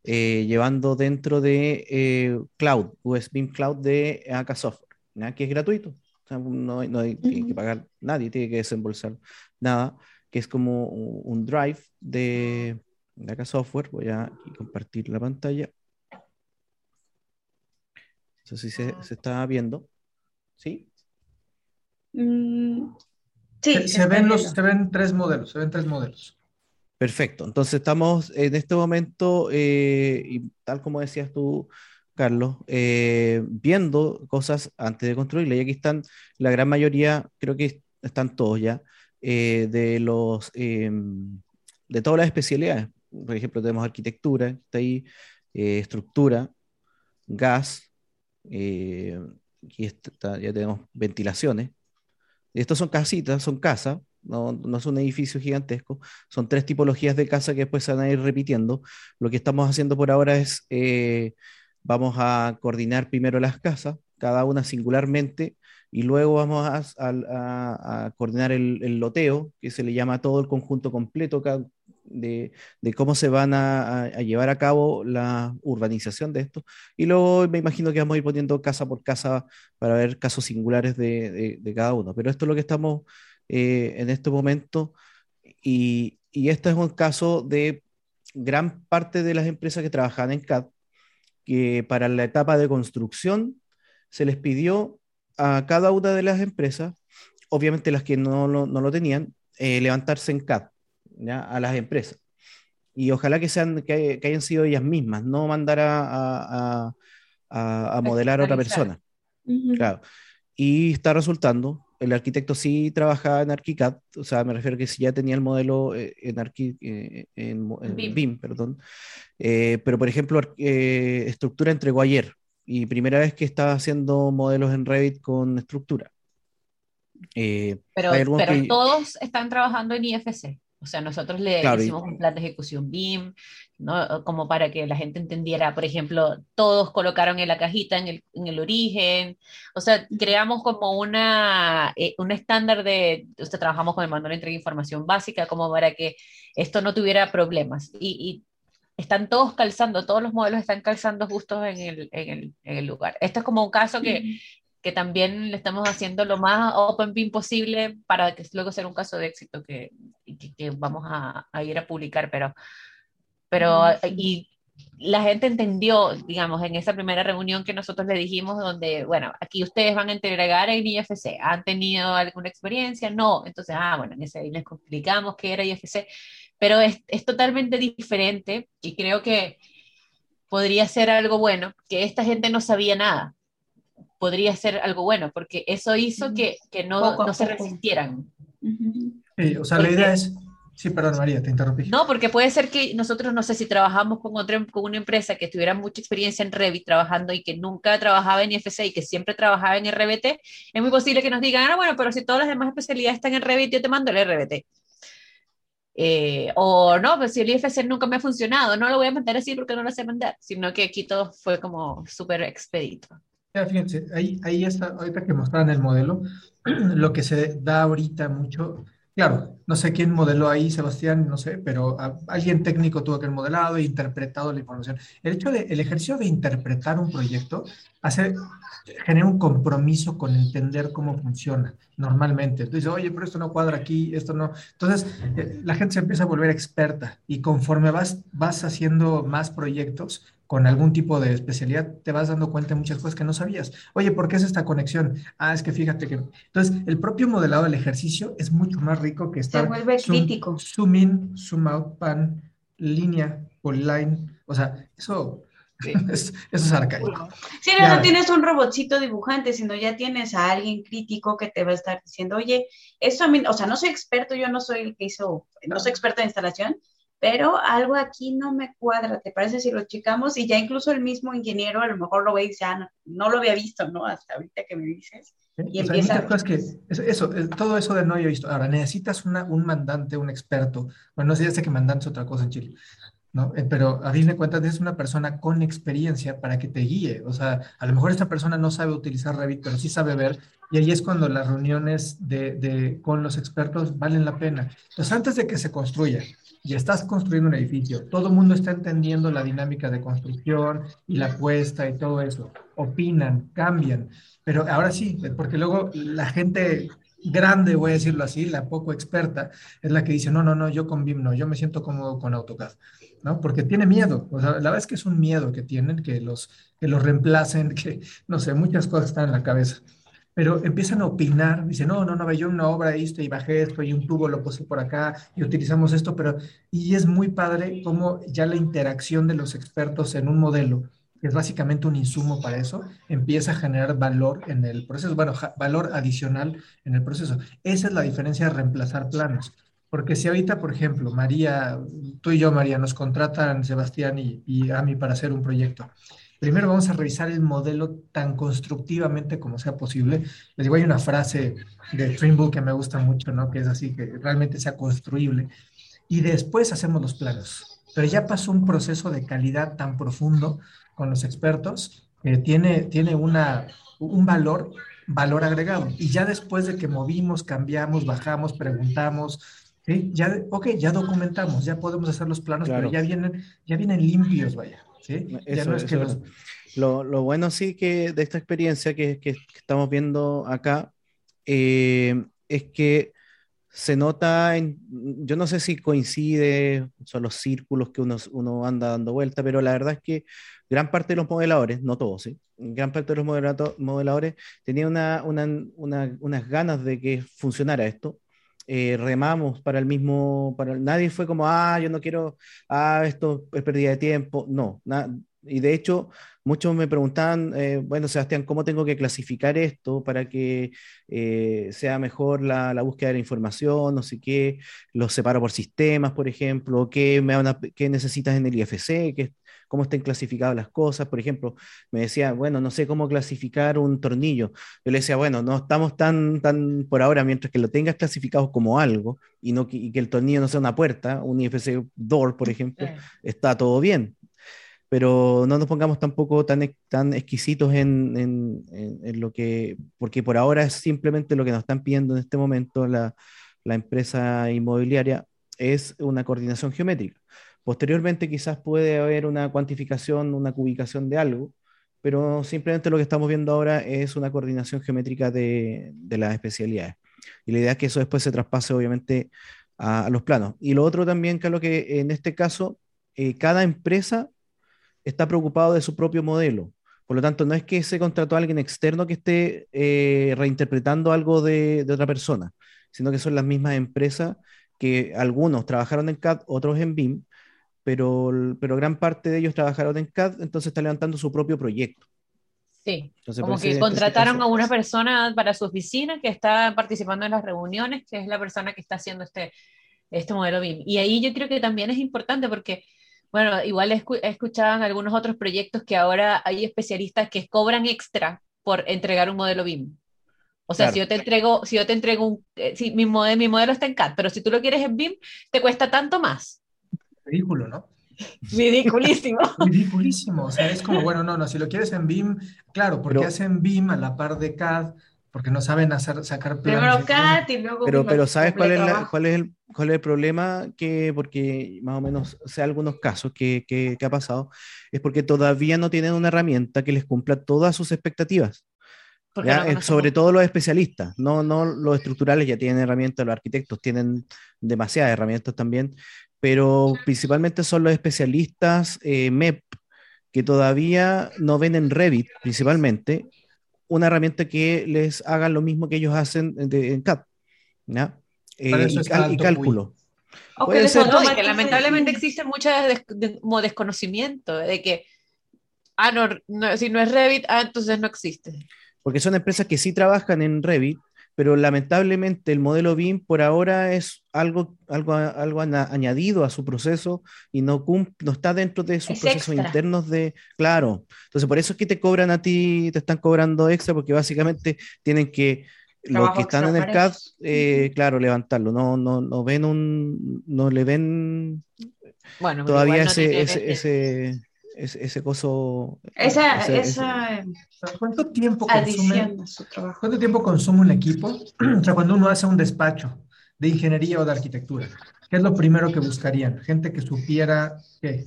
eh, llevando dentro de Cloud, USB Cloud de AK Software, que es gratuito. no, no hay que pagar, nadie tiene que desembolsar nada, que es como un, drive de, de AK Software. Voy a compartir la pantalla. No sé si se, se está viendo. ¿Sí? Mm, sí. Se, ven los, se ven tres modelos, se ven tres modelos. Perfecto. Entonces estamos en este momento, eh, y tal como decías tú, Carlos, eh, viendo cosas antes de construirla. Y aquí están la gran mayoría, creo que están todos ya, eh, de los em, de todas las especialidades. Por ejemplo, tenemos arquitectura, está ahí, estructura, gas, aquí está, ya tenemos ventilaciones, estos son casitas, son casas, no, no, es un edificio gigantesco, son tres tipologías de casa que después se van a ir repitiendo. Lo que estamos haciendo por ahora es, eh, vamos a coordinar primero las casas, cada una singularmente, y luego vamos a, coordinar el, loteo, que se le llama todo el conjunto completo de, cómo se van a, llevar a cabo la urbanización de esto. Y luego me imagino que vamos a ir poniendo casa por casa para ver casos singulares de, cada uno. Pero esto es lo que estamos eh, en este momento. Y, y este es un caso de gran parte de las empresas que trabajan en CAD, que para la etapa de construcción se les pidió a cada una de las empresas, obviamente las que no lo, no lo tenían, eh, levantarse en CAD ¿ya? a las empresas. Y ojalá que, sean, que, hayan sido ellas mismas, no mandar a, a, a, modelar a otra persona. Claro. Y está resultando, el arquitecto sí trabajaba en ArchiCAD, o sea, me refiero a que sí ya tenía el modelo eh, en, Arqui, eh, en, BIM. perdón. pero, por ejemplo, estructura entregó ayer, y primera vez que está haciendo modelos en Revit con estructura. Eh, pero, pero todos están trabajando en IFC. O sea, nosotros le hicimos un plan de ejecución BIM, ¿no? como para que la gente entendiera, por ejemplo, todos colocaron en la cajita en el, en el origen, o sea, creamos como una, eh, un estándar de, o sea, trabajamos con el manual de entrega de información básica, como para que esto no tuviera problemas. Y, y están todos calzando, todos los modelos están calzando justo en el, en el, en el lugar. Esto es como un caso que, que, también le estamos haciendo lo más open pin posible para que luego sea un caso de éxito que, que, vamos a, a, ir a publicar, pero, pero y la gente entendió, digamos, en esa primera reunión que nosotros le dijimos, donde, bueno, aquí ustedes van a entregar en IFC, ¿han tenido alguna experiencia? No, entonces, ah, bueno, en ese les explicamos qué era IFC, pero es, es, totalmente diferente y creo que podría ser algo bueno, que esta gente no sabía nada, podría ser algo bueno, porque eso hizo que, que no, no se resistieran. Sí, o sea, la idea es... Sí, perdón, María, te interrumpí. No, porque puede ser que nosotros, no sé si trabajamos con, otra, con una empresa que tuviera mucha experiencia en Revit trabajando y que nunca trabajaba en IFC y que siempre trabajaba en RBT, es muy posible que nos digan, ah, bueno, pero si todas las demás especialidades están en Revit, yo te mando el RBT. Eh, o no, pues si el IFC nunca me ha funcionado, no lo voy a mandar así porque no lo sé mandar, sino que aquí todo fue como súper expedito. Ya, fíjense, ahí, ahí está, ahorita que mostraron el modelo, lo que se da ahorita mucho Claro, no sé quién modeló ahí, Sebastián, no sé, pero alguien técnico tuvo que haber modelado e interpretado la información. El hecho de, el ejercicio de interpretar un proyecto hace, genera un compromiso con entender cómo funciona normalmente. Entonces, oye, pero esto no cuadra aquí, esto no. Entonces, eh, la gente se empieza a volver experta y conforme vas, vas haciendo más proyectos, con algún tipo de especialidad, te vas dando cuenta de muchas cosas que no sabías. Oye, ¿por qué es esta conexión? Ah, es que fíjate que... Entonces, el propio modelado del ejercicio es mucho más rico que estar... Se vuelve crítico. Zoom in, zoom out, pan, línea, polyline. O sea, eso... eso es arcaico. Sí, no, no tienes un robotcito dibujante, sino ya tienes a alguien crítico que te va a estar diciendo, oye, eso a mí, o sea, no soy experto, yo no soy el que hizo, no soy experto en instalación, pero algo aquí no me cuadra, ¿te parece si lo checamos? Y ya incluso el mismo ingeniero a lo mejor lo ve y dice, ah, no, lo había visto, ¿no? Hasta ahorita que me dices. Y empieza... Hay que, eso, todo eso de no había visto. Ahora, necesitas una, un mandante, un experto. Bueno, no sé, ya sé que mandante es otra cosa en Chile. ¿no? Eh, pero a fin de cuentas es una persona con experiencia para que te guíe. O sea, a lo mejor esta persona no sabe utilizar Revit, pero sí sabe ver. Y ahí es cuando las reuniones de, de, con los expertos valen la pena. Entonces, antes de que se construya, y estás construyendo un edificio, todo el mundo está entendiendo la dinámica de construcción y la puesta y todo eso, opinan, cambian, pero ahora sí, porque luego la gente grande, voy a decirlo así, la poco experta, es la que dice, no, no, no, yo con BIM no, yo me siento cómodo con AutoCAD, ¿no? Porque tiene miedo, o sea, la verdad es que es un miedo que tienen, que los, que los reemplacen, que, no sé, muchas cosas están en la cabeza pero empiezan a opinar, dicen, no, no, no, yo una obra esto y bajé esto y un tubo lo puse por acá y utilizamos esto, pero, y es muy padre cómo ya la interacción de los expertos en un modelo, que es básicamente un insumo para eso, empieza a generar valor en el proceso, bueno, valor adicional en el proceso. Esa es la diferencia de reemplazar planos. Porque si ahorita, por ejemplo, María, tú y yo, María, nos contratan Sebastián y, y para hacer un proyecto primero vamos a revisar el modelo tan constructivamente como sea posible. Les digo, hay una frase de Trimble que me gusta mucho, ¿no? Que es así, que realmente sea construible. Y después hacemos los planos. Pero ya pasó un proceso de calidad tan profundo con los expertos que tiene, tiene una, un valor, valor agregado. Y ya después de que movimos, cambiamos, bajamos, preguntamos, ¿sí? ya, ok, ya documentamos, ya podemos hacer los planos, pero ya vienen, ya vienen limpios, vaya. ¿Sí? Eso, es que lo, lo, bueno sí que de esta experiencia que, que estamos viendo acá eh, es que se nota, en, yo no sé si coincide, son los círculos que uno, uno anda dando vuelta, pero la verdad es que gran parte de los modeladores, no todos, ¿sí? gran parte de los modeladores tenían una, una, una, unas ganas de que funcionara esto. Eh, remamos para el mismo, para, nadie fue como, ah, yo no quiero, ah, esto es pérdida de tiempo, no, y de hecho, muchos me preguntaban, eh, bueno, Sebastián, ¿cómo tengo que clasificar esto para que eh, sea mejor la, la, búsqueda de la información? No sé qué, los separo por sistemas, por ejemplo, qué, me qué necesitas en el IFC, qué, cómo estén clasificadas las cosas. Por ejemplo, me decía, bueno, no sé cómo clasificar un tornillo. Yo le decía, bueno, no estamos tan, tan por ahora, mientras que lo tengas clasificado como algo y, no, y que el tornillo no sea una puerta, un IFC door, por ejemplo, está todo bien pero no nos pongamos tampoco tan, tan exquisitos en, en, en, lo que, porque por ahora es simplemente lo que nos están pidiendo en este momento la, la empresa inmobiliaria, es una coordinación geométrica. Posteriormente quizás puede haber una cuantificación, una cubicación de algo, pero simplemente lo que estamos viendo ahora es una coordinación geométrica de, de las especialidades. Y la idea es que eso después se traspase obviamente a, los planos. Y lo otro también, lo que en este caso, eh, cada empresa está preocupado de su propio modelo. Por lo tanto, no es que se contrató a alguien externo que esté eh, reinterpretando algo de, otra persona, sino que son las mismas empresas que algunos trabajaron en CAD, otros en BIM, pero, pero gran parte de ellos trabajaron en CAD, entonces está levantando su propio proyecto. Sí, como que contrataron a una persona para su oficina que está participando en las reuniones, que es la persona que está haciendo este, este modelo BIM. Y ahí yo creo que también es importante porque bueno, igual he, escuchado en algunos otros proyectos que ahora hay especialistas que cobran extra por entregar un modelo BIM. O sea, si yo te entrego, si yo te entrego un, eh, si mi modelo, mi modelo está en CAD, pero si tú lo quieres en BIM, te cuesta tanto más. Ridículo, ¿no? Ridiculísimo. Ridiculísimo. O sea, es como, bueno, no, no, si lo quieres en BIM, claro, porque hacen BIM a la par de CAD, porque no saben hacer, sacar planos. y luego pero, pero ¿sabes cuál es, cuál, es el, cuál es el problema? Que, porque más o menos sé algunos casos que, que, ha pasado, es porque todavía no tienen una herramienta que les cumpla todas sus expectativas. Eh, sobre todo los especialistas, no, no los estructurales ya tienen herramientas, los arquitectos tienen demasiadas herramientas también, pero principalmente son los especialistas eh, MEP que todavía no ven en Revit principalmente una herramienta que les haga lo mismo que ellos hacen en CAD. ¿ya? Eh, y, cálculo. Puede ser, no, que lamentablemente existe mucho desconocimiento de que, ah, no, si no es Revit, ah, entonces no existe. Porque son empresas que sí trabajan en Revit, pero lamentablemente el modelo BIM por ahora es algo, algo, algo añadido a su proceso y no, no está dentro de sus procesos internos de, claro, entonces por eso es que te cobran a ti, te están cobrando extra porque básicamente tienen que, los que están en el CAD, eh, claro, levantarlo, no, no, no ven un, no le ven bueno, todavía ese, ese ese, coso. Esa, esa, ¿Cuánto tiempo consume? ¿Cuánto tiempo consume un equipo? o sea, cuando uno hace un despacho de ingeniería o de arquitectura, ¿qué es lo primero que buscarían? Gente que supiera qué.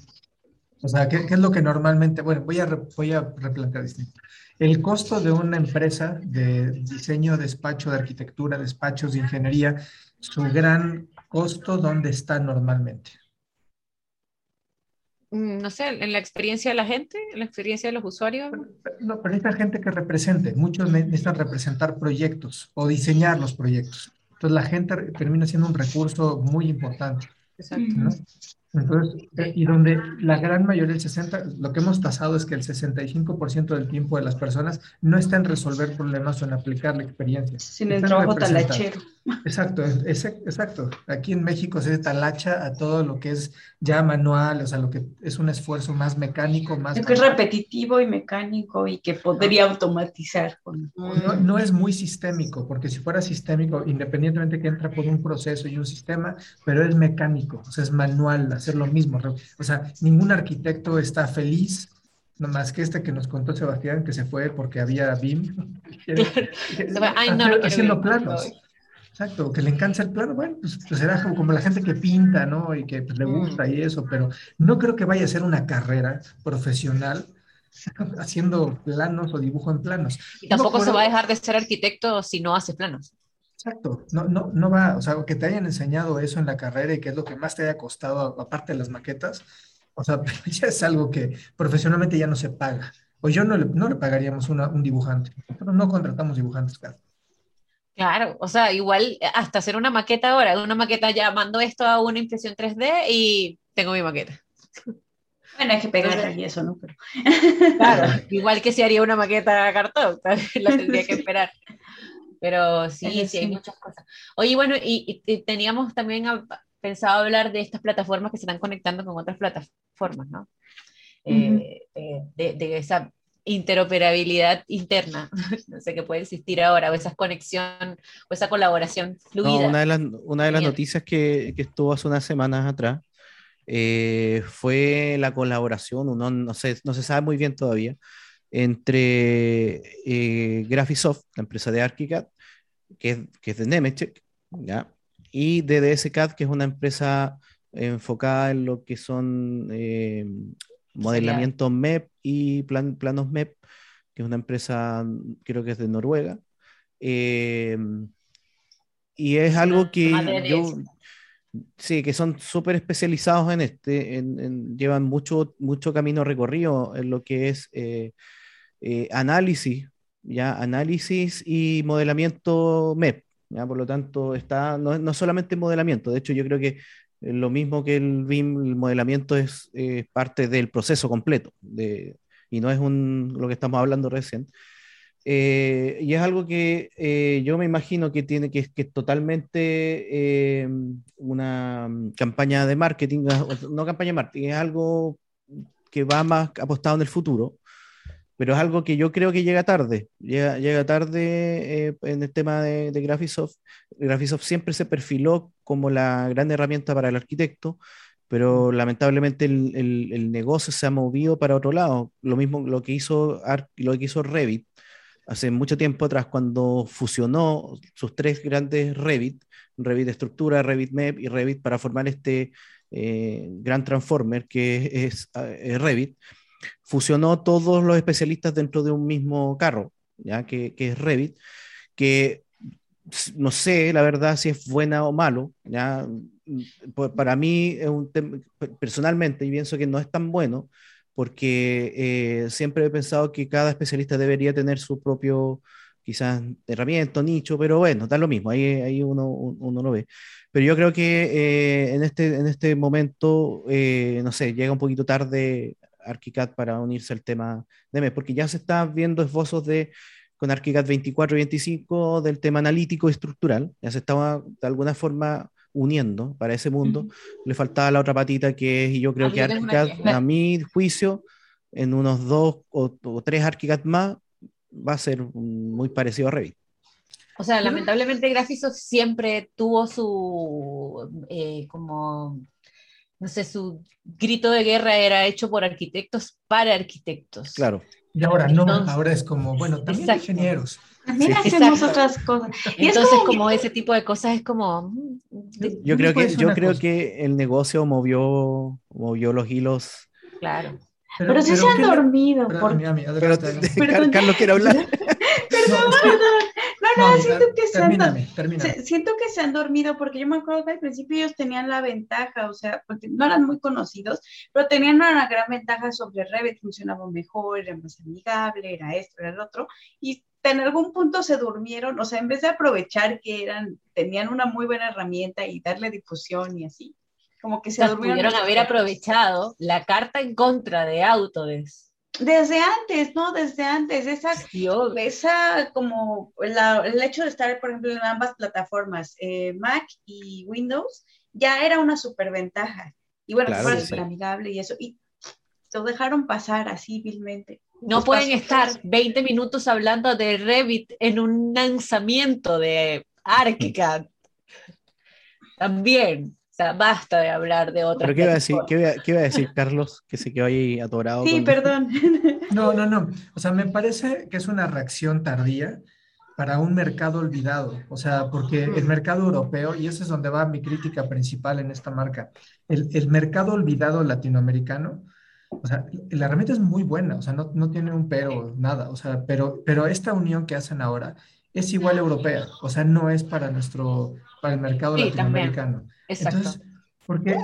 O sea, ¿qué, qué es lo que normalmente, bueno, voy a, voy a replantear distinto. El costo de una empresa de diseño, despacho de arquitectura, despachos de ingeniería, su gran costo, ¿dónde está normalmente? Mm, no sé, en la experiencia de la gente, en la experiencia de los usuarios. No, pero necesita gente que represente. Muchos necesitan representar proyectos o diseñar los proyectos. Entonces la gente termina siendo un recurso muy importante. Exacto. Entonces, eh, y donde la gran mayoría, el 60, lo que hemos tasado es que el 65% del tiempo de las personas no está en resolver problemas o en aplicar la experiencia. Sin el trabajo talachero. Exacto, es, exacto. Aquí en México se talacha a todo lo que es ya manual, o sea, lo que es un esfuerzo más mecánico, más... Lo que es repetitivo y mecánico y que podría automatizar. No, no es muy sistémico, porque si fuera sistémico, independientemente que entra por un proceso y un sistema, pero es mecánico, o sea, es manual, hacer lo mismo. O sea, ningún arquitecto está feliz, más que este que nos contó Sebastián, que se fue porque había BIM, haciendo planos. Exacto, que le encanta el plano, bueno, pues, pues será como, la gente que pinta, ¿no? Y que pues, le gusta y eso, pero no creo que vaya a ser una carrera profesional haciendo planos o dibujo en planos. Y tampoco se va a dejar de ser arquitecto si no hace planos. Exacto, no, no, no va, o sea, que te hayan enseñado eso en la carrera y que es lo que más te haya costado, aparte de las maquetas, o sea, ya es algo que profesionalmente ya no se paga. O yo no le, no le pagaríamos una, un dibujante, pero no contratamos dibujantes, claro. Claro, o sea, igual hasta hacer una maqueta ahora, una maqueta ya mando esto a una impresión 3D y tengo mi maqueta. Bueno, hay que pegar y eso, ¿no? Pero... Claro, igual que si haría una maqueta a cartón, la tendría que esperar. Pero sí, sí, hay muchas cosas. Oye, bueno, y, teníamos también pensado hablar de estas plataformas que se están conectando con otras plataformas, ¿no? Eh, eh, de, esa interoperabilidad interna, no sé qué puede existir ahora, o esa conexión, o esa colaboración fluida. una de las, una de las noticias que, que, estuvo hace unas semanas atrás eh, fue la colaboración, uno no, sé, no se sabe muy bien todavía, entre eh, Graphisoft, la empresa de ArchiCAD, que es, que es de Nemetschek, ¿ya? y DDSCAD, que es una empresa enfocada en lo que son eh, modelamiento MEP y planos MEP, que es una empresa, creo que es de Noruega. Eh, y es algo que yo, sí, que son súper especializados en este, llevan mucho, mucho camino recorrido en lo que es eh, eh, análisis, ya análisis y modelamiento MEP. ¿ya? Por lo tanto, está, no, no solamente modelamiento, de hecho yo creo que lo mismo que el BIM, el modelamiento es parte del proceso completo de, y no es un, lo que estamos hablando recién. Eh, y es algo que eh, yo me imagino que tiene que, que es totalmente una campaña de marketing, no campaña de marketing, es algo que va más apostado en el futuro pero es algo que yo creo que llega tarde, llega, llega tarde eh, en el tema de, de, Graphisoft. Graphisoft siempre se perfiló como la gran herramienta para el arquitecto, pero lamentablemente el, el, negocio se ha movido para otro lado. Lo mismo lo que hizo, lo que hizo Revit hace mucho tiempo atrás, cuando fusionó sus tres grandes Revit, Revit Estructura, Revit MEP y Revit para formar este eh, gran transformer que es, es Revit fusionó todos los especialistas dentro de un mismo carro, ¿ya? Que, que es Revit, que no sé, la verdad, si es buena o malo, ¿ya? Para mí, es un personalmente, yo pienso que no es tan bueno, porque eh, siempre he pensado que cada especialista debería tener su propio, quizás, herramienta, nicho, pero bueno, da lo mismo, ahí, ahí uno, uno lo ve. Pero yo creo que eh, en, este, en este momento, eh, no sé, llega un poquito tarde ArchiCAD para unirse al tema de MES, porque ya se están viendo esbozos de con ArchiCAD 24 y 25 del tema analítico y estructural, ya se estaba de alguna forma uniendo para ese mundo. Le faltaba la otra patita que es, y yo creo que ArchiCAD, a mi juicio, en unos dos o, tres ArchiCAD más, va a ser muy parecido a Revit. O sea, lamentablemente Graphisoft siempre tuvo su eh, como no sé, su grito de guerra era hecho por arquitectos para arquitectos. Claro. Y ahora no, ahora es como, bueno, también ingenieros. También hacemos otras cosas. Entonces, como, ese tipo de cosas es como... Mm, yo creo que, yo creo que el negocio movió, movió los hilos. Claro. Pero, sí se han dormido. Carlos quiere hablar. perdón, perdón. No, no, siento que se han, siento que se han dormido porque yo me acuerdo que al principio ellos tenían la ventaja, o sea, no eran muy conocidos, pero tenían una gran ventaja sobre Revit, funcionaba mejor, era más amigable, era esto, era el otro, y en algún punto se durmieron, o sea, en vez de aprovechar que eran, tenían una muy buena herramienta y darle difusión y así, como que se durmieron. Pudieron haber aprovechado la carta en contra de Autodesk. Desde antes, ¿no? Desde antes, esa, esa como el hecho de estar, por ejemplo, en ambas plataformas, eh, Mac y Windows, ya era una superventaja. Y bueno, claro, fue amigable y eso. Y lo dejaron pasar así vilmente. No pueden estar 20 minutos hablando de Revit en un lanzamiento de ArchiCAD. También. Basta de hablar de otra ¿Pero qué iba, a decir, qué, a decir Carlos, que se quedó ahí atorado? Sí, perdón. No, no, no. O sea, me parece que es una reacción tardía para un mercado olvidado. O sea, porque el mercado europeo, y esa es donde va mi crítica principal en esta marca, el, el mercado olvidado latinoamericano o sea, la herramienta es muy buena, o sea, no, no tiene un pero, nada, o sea, pero, pero esta unión que hacen ahora es igual europea, o sea, no es para nuestro, para el mercado latinoamericano. Exacto. Entonces, porque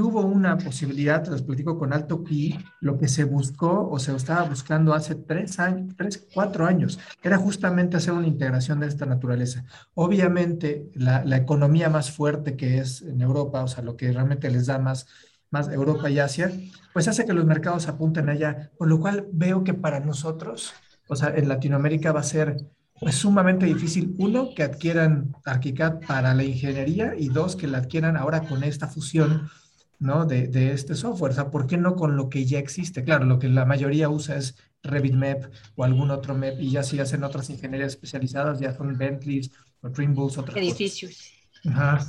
hubo una posibilidad, les platico con alto Pi, lo que se buscó o se estaba buscando hace tres años, tres, cuatro años, era justamente hacer una integración de esta naturaleza. Obviamente, la, la economía más fuerte que es en Europa, o sea, lo que realmente les da más más Europa y Asia, pues hace que los mercados apunten allá, por lo cual veo que para nosotros, o sea, en Latinoamérica va a ser pues, sumamente difícil, uno, que adquieran ArchiCAD para la ingeniería y dos, que la adquieran ahora con esta fusión, ¿no? De, de este software, o sea, ¿por qué no con lo que ya existe? Claro, lo que la mayoría usa es RevitMap o algún otro MEP y ya si hacen otras ingenierías especializadas, ya son Bentleys o Trimbles, otros Edificios. Ajá.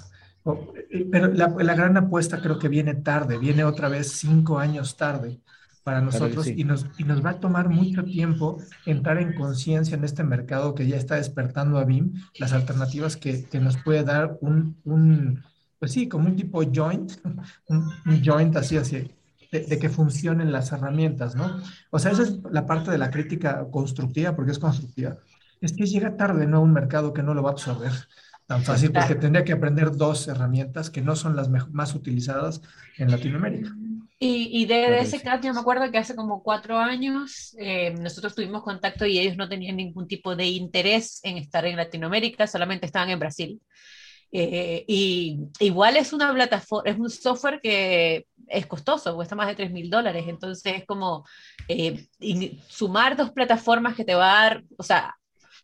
Eh, pero la, la, gran apuesta creo que viene tarde, viene otra vez cinco años tarde para nosotros y, nos, y nos va a tomar mucho tiempo entrar en conciencia en este mercado que ya está despertando a BIM, las alternativas que, que nos puede dar un, un, pues sí, como un tipo joint, un, joint así, así, de, de, que funcionen las herramientas, ¿no? O sea, esa es la parte de la crítica constructiva, porque es constructiva, es que llega tarde, ¿no? Un mercado que no lo va a absorber tan fácil, porque tendría que aprender dos herramientas que no son las más utilizadas en Latinoamérica. Y, y de, ese caso, yo me acuerdo que hace como cuatro años eh, nosotros tuvimos contacto y ellos no tenían ningún tipo de interés en estar en Latinoamérica, solamente estaban en Brasil. Eh, y igual es una plataforma, es un software que es costoso, cuesta más de 3 mil dólares, entonces es como eh, sumar dos plataformas que te va a dar, o sea,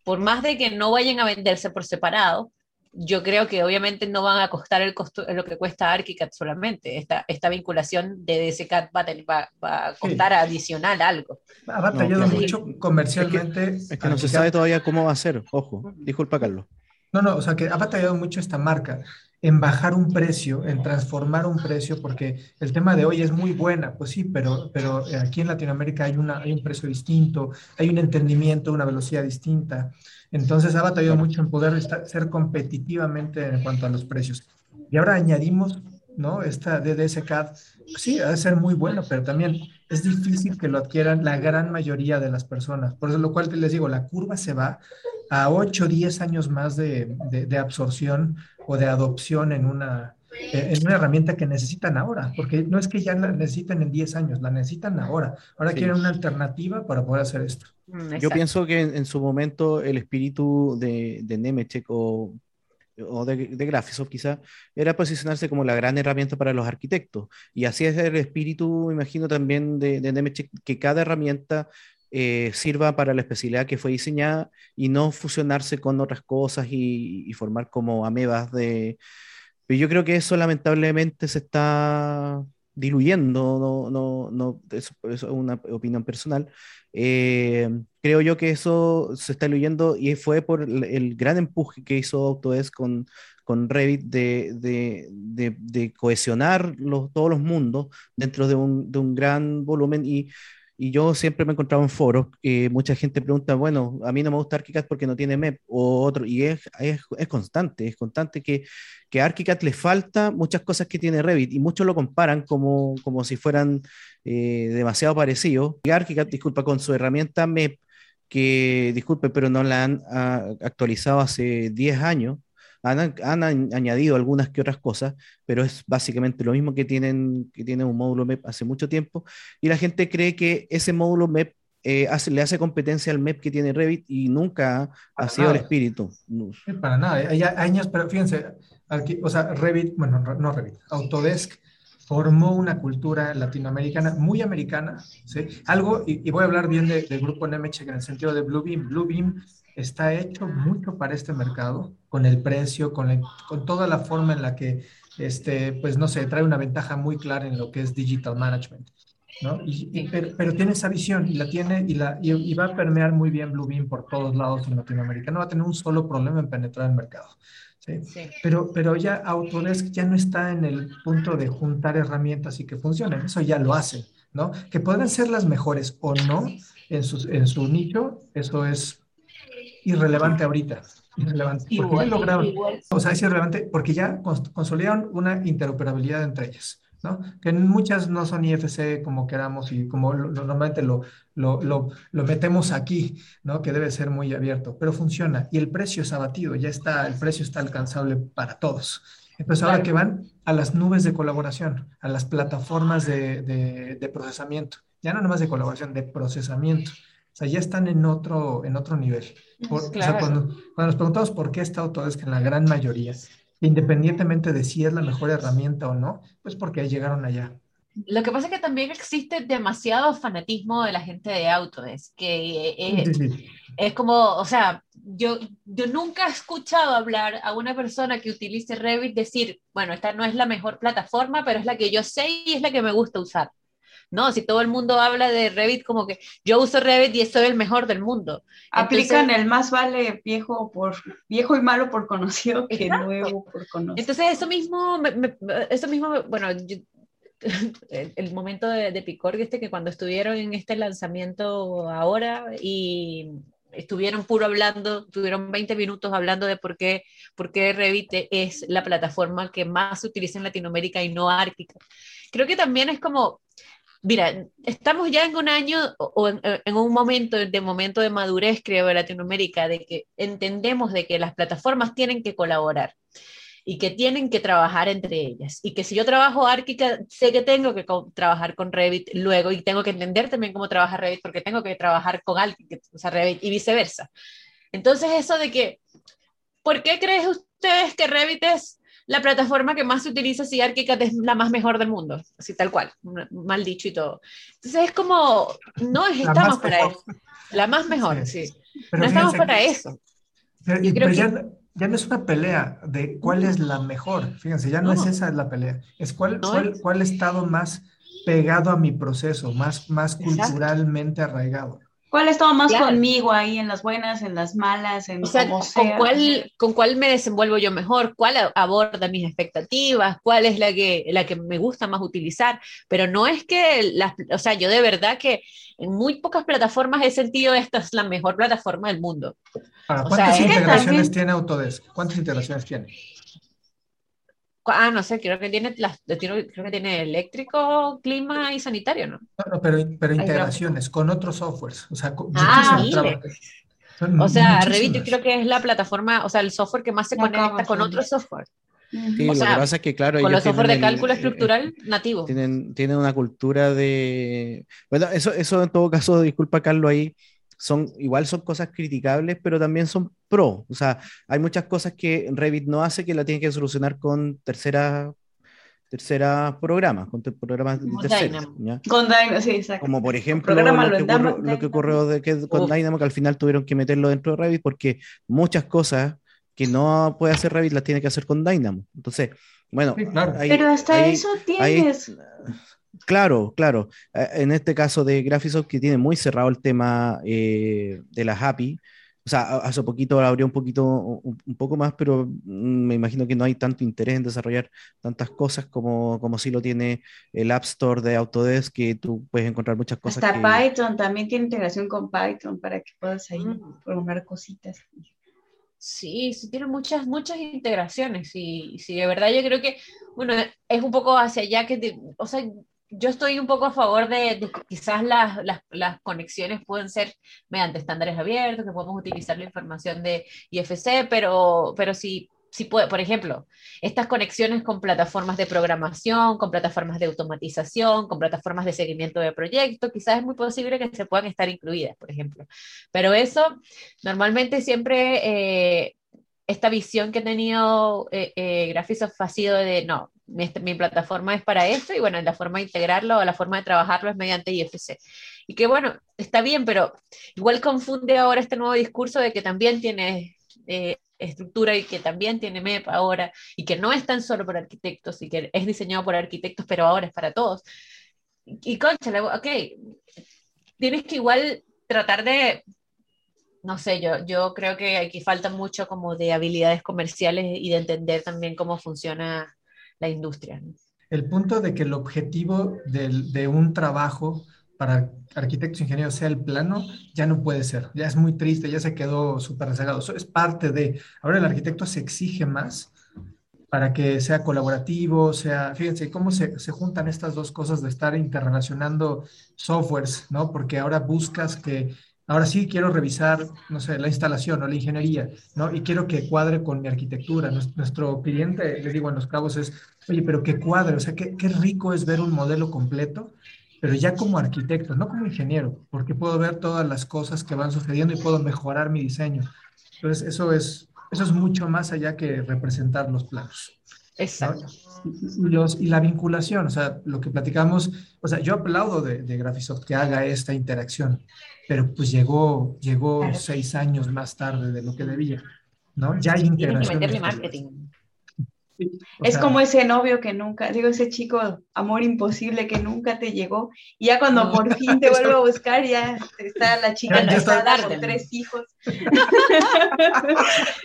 por más de que no vayan a venderse por separado, yo creo que obviamente no van a costar el costo, lo que cuesta ArchiCAD solamente. Esta, esta vinculación de DSCAD va, va, va a costar adicional algo. Ha batallado mucho comercialmente. Es que, no se sabe todavía cómo va a ser, ojo. Disculpa, Carlos. No, no, o sea que ha batallado mucho esta marca en bajar un precio, en transformar un precio, porque el tema de hoy es muy buena, pues sí, pero, pero aquí en Latinoamérica hay, una, hay un precio distinto, hay un entendimiento, una velocidad distinta. Entonces ha batallado mucho en poder ser competitivamente en cuanto a los precios. Y ahora añadimos, ¿no? Esta DDS-CAD, pues sí, ha de ser muy bueno, pero también es difícil que lo adquieran la gran mayoría de las personas. Por eso lo cual te les digo, la curva se va a 8 o 10 años más de, de, absorción o de adopción en una, en una herramienta que necesitan ahora, porque no es que ya la necesiten en 10 años, la necesitan ahora. Ahora quieren una alternativa para poder hacer esto. Mm, Yo pienso que en, su momento el espíritu de, de Nemetschek o, o de, de Graphisoft quizá era posicionarse como la gran herramienta para los arquitectos. Y así es el espíritu, imagino, también de, de Nemetschek, que cada herramienta eh, sirva para la especialidad que fue diseñada y no fusionarse con otras cosas y, y formar como amebas de... Pero yo creo que eso lamentablemente se está diluyendo, no, no, no, eso, es una opinión personal. Eh, creo yo que eso se está diluyendo y fue por el, gran empuje que hizo Autodesk con, con Revit de, de, de, de cohesionar los, todos los mundos dentro de un, un gran volumen y y yo siempre me he encontrado en foros, que mucha gente pregunta, bueno, a mí no me gusta ArchiCAD porque no tiene MEP o otro, y es, es, constante, es constante que, que a ArchiCAD le falta muchas cosas que tiene Revit y muchos lo comparan como, como si fueran eh, demasiado parecidos. Y ArchiCAD, disculpa, con su herramienta MEP, que disculpe, pero no la han ah, actualizado hace 10 años, han, añadido algunas que otras cosas, pero es básicamente lo mismo que tienen, que tienen un módulo MEP hace mucho tiempo, y la gente cree que ese módulo MEP eh, le hace competencia al MEP que tiene Revit y nunca ha sido el espíritu. Para nada, hay años, pero fíjense, o sea, Revit, bueno, no Revit, Autodesk formó una cultura latinoamericana muy americana, ¿sí? Algo, y, voy a hablar bien del grupo Nemecheck en el sentido de Bluebeam. Bluebeam está hecho mucho para este mercado, con el precio, con, con toda la forma en la que, este, pues no sé, trae una ventaja muy clara en lo que es digital management. ¿no? Y, pero, tiene esa visión y la tiene y, la, y, va a permear muy bien Bluebeam por todos lados en Latinoamérica. No va a tener un solo problema en penetrar el mercado. ¿sí? Pero, pero ya Autodesk ya no está en el punto de juntar herramientas y que funcionen. Eso ya lo hace, ¿no? Que pueden ser las mejores o no en su, en su nicho, eso es irrelevante ahorita. Irrelevante. Porque lograron, o sea, es irrelevante porque ya consolidaron una interoperabilidad entre ellas. ¿no? Que muchas no son IFC como queramos y como normalmente lo, lo, lo, lo, metemos aquí, ¿no? Que debe ser muy abierto, pero funciona y el precio es abatido, ya está, el precio está alcanzable para todos. Entonces ahora que van a las nubes de colaboración, a las plataformas de, de, procesamiento, ya no nomás de colaboración, de procesamiento. O sea, ya están en otro, en otro nivel. o sea, cuando, cuando, nos preguntamos por qué está Autodesk en la gran mayoría, independientemente de si es la mejor herramienta o no, pues porque llegaron allá. Lo que pasa es que también existe demasiado fanatismo de la gente de Autodesk, que es, es, como, o sea, yo, yo nunca he escuchado hablar a una persona que utilice Revit decir, bueno, esta no es la mejor plataforma, pero es la que yo sé y es la que me gusta usar. No, si todo el mundo habla de Revit como que yo uso Revit y soy el mejor del mundo. Aplican el más vale viejo por viejo y malo por conocido que nuevo por conocido. Entonces eso mismo, eso mismo, bueno, el, momento de, de Picor, este que cuando estuvieron en este lanzamiento ahora y estuvieron puro hablando, tuvieron 20 minutos hablando de por qué, por qué Revit es la plataforma que más se utiliza en Latinoamérica y no Ártica. Creo que también es como, Mira, estamos ya en un año o en, un momento de momento de madurez, creo, de Latinoamérica, de que entendemos de que las plataformas tienen que colaborar y que tienen que trabajar entre ellas. Y que si yo trabajo Árquica, sé que tengo que trabajar con Revit luego y tengo que entender también cómo trabaja Revit porque tengo que trabajar con Árquica, o sea, Revit y viceversa. Entonces, eso de que, ¿por qué creen ustedes que Revit es la plataforma que más se utiliza si ArchiCAD es la más mejor del mundo, así tal cual, mal dicho y todo. Entonces es como, no estamos para eso. La más mejor, sí. no estamos para eso. Pero, ya, no es una pelea de cuál es la mejor, fíjense, ya no, es esa la pelea, es cuál, cuál, cuál estado más pegado a mi proceso, más, más culturalmente arraigado. ¿Cuál estaba más conmigo ahí en las buenas, en las malas, en o sea, ¿con cuál, ¿Con cuál me desenvuelvo yo mejor? ¿Cuál aborda mis expectativas? ¿Cuál es la que, la que me gusta más utilizar? Pero no es que, las, o sea, yo de verdad que en muy pocas plataformas he sentido esta es la mejor plataforma del mundo. ¿Cuántas integraciones tiene Autodesk? ¿Cuántas integraciones tiene? Ah, no sé, creo que tiene las, creo que tiene eléctrico, clima y sanitario, ¿no? No, pero, pero integraciones con otros softwares. O sea, ah, o sea, Revit yo creo que es la plataforma, o sea, el software que más se conecta con otro software. Sí, lo que pasa es que, claro, con los software de cálculo estructural nativo. Tienen, tienen una cultura de. Bueno, eso, eso en todo caso, disculpa, Carlos, ahí son, igual son cosas criticables, pero también son pro. O sea, hay muchas cosas que Revit no hace que la tiene que solucionar con terceras tercera programas, con programas terceros. Con Dynamo, sí, exacto. Como por ejemplo lo que, ocurrió, lo que, ocurrió, de que, con Dynamo, que al final tuvieron que meterlo dentro de Revit porque muchas cosas que no puede hacer Revit las tiene que hacer con Dynamo. Entonces, bueno. pero hasta eso tienes. Claro, claro. Eh, en este caso de Graphisoft, que tiene muy cerrado el tema eh, de las API, o sea, hace poquito abrió un poquito, un, poco más, pero mm, me imagino que no hay tanto interés en desarrollar tantas cosas como, como sí lo tiene el App Store de Autodesk, que tú puedes encontrar muchas cosas. Hasta Python también tiene integración con Python para que puedas ahí mm. programar cositas. Sí, sí tiene muchas, muchas integraciones y sí, de verdad yo creo que, bueno, es un poco hacia allá que, o sea, yo estoy un poco a favor de, que quizás las, las, conexiones pueden ser mediante estándares abiertos, que podemos utilizar la información de IFC, pero, pero si, si puede, por ejemplo, estas conexiones con plataformas de programación, con plataformas de automatización, con plataformas de seguimiento de proyectos, quizás es muy posible que se puedan estar incluidas, por ejemplo. Pero eso normalmente siempre... Eh, esta visión que ha tenido eh, eh, ha sido de, no, mi, plataforma es para esto y bueno, la forma de integrarlo o la forma de trabajarlo es mediante IFC. Y que bueno, está bien, pero igual confunde ahora este nuevo discurso de que también tiene eh, estructura y que también tiene MEP ahora y que no es tan solo para arquitectos y que es diseñado por arquitectos, pero ahora es para todos. Y concha, ok, tienes que igual tratar de no sé, yo, yo creo que aquí falta mucho como de habilidades comerciales y de entender también cómo funciona la industria. El punto de que el objetivo de un trabajo para arquitectos e ingenieros sea el plano, ya no puede ser. Ya es muy triste, ya se quedó súper rezagado. Eso es parte de... Ahora el arquitecto se exige más para que sea colaborativo, sea... Fíjense cómo se, se juntan estas dos cosas de estar interrelacionando softwares, ¿no? Porque ahora buscas que Ahora sí quiero revisar, no sé, la instalación o la ingeniería, ¿no? Y quiero que cuadre con mi arquitectura. Nuestro cliente, le digo en los cabos, es, oye, pero que cuadre, o sea, qué, qué rico es ver un modelo completo, pero ya como arquitecto, no como ingeniero, porque puedo ver todas las cosas que van sucediendo y puedo mejorar mi diseño. Entonces, eso es, eso es mucho más allá que representar los planos. Exacto. Y, los, y la vinculación, o sea, lo que platicamos, o sea, yo aplaudo de, de Graphisoft que haga esta interacción, pero pues llegó, llegó seis años más tarde de lo que debía, ¿no? Ya hay integración. Que marketing. es como ese novio que nunca, digo, ese chico, amor imposible que nunca te llegó, y ya cuando por fin te vuelvo a buscar, ya está la chica casada con tres hijos.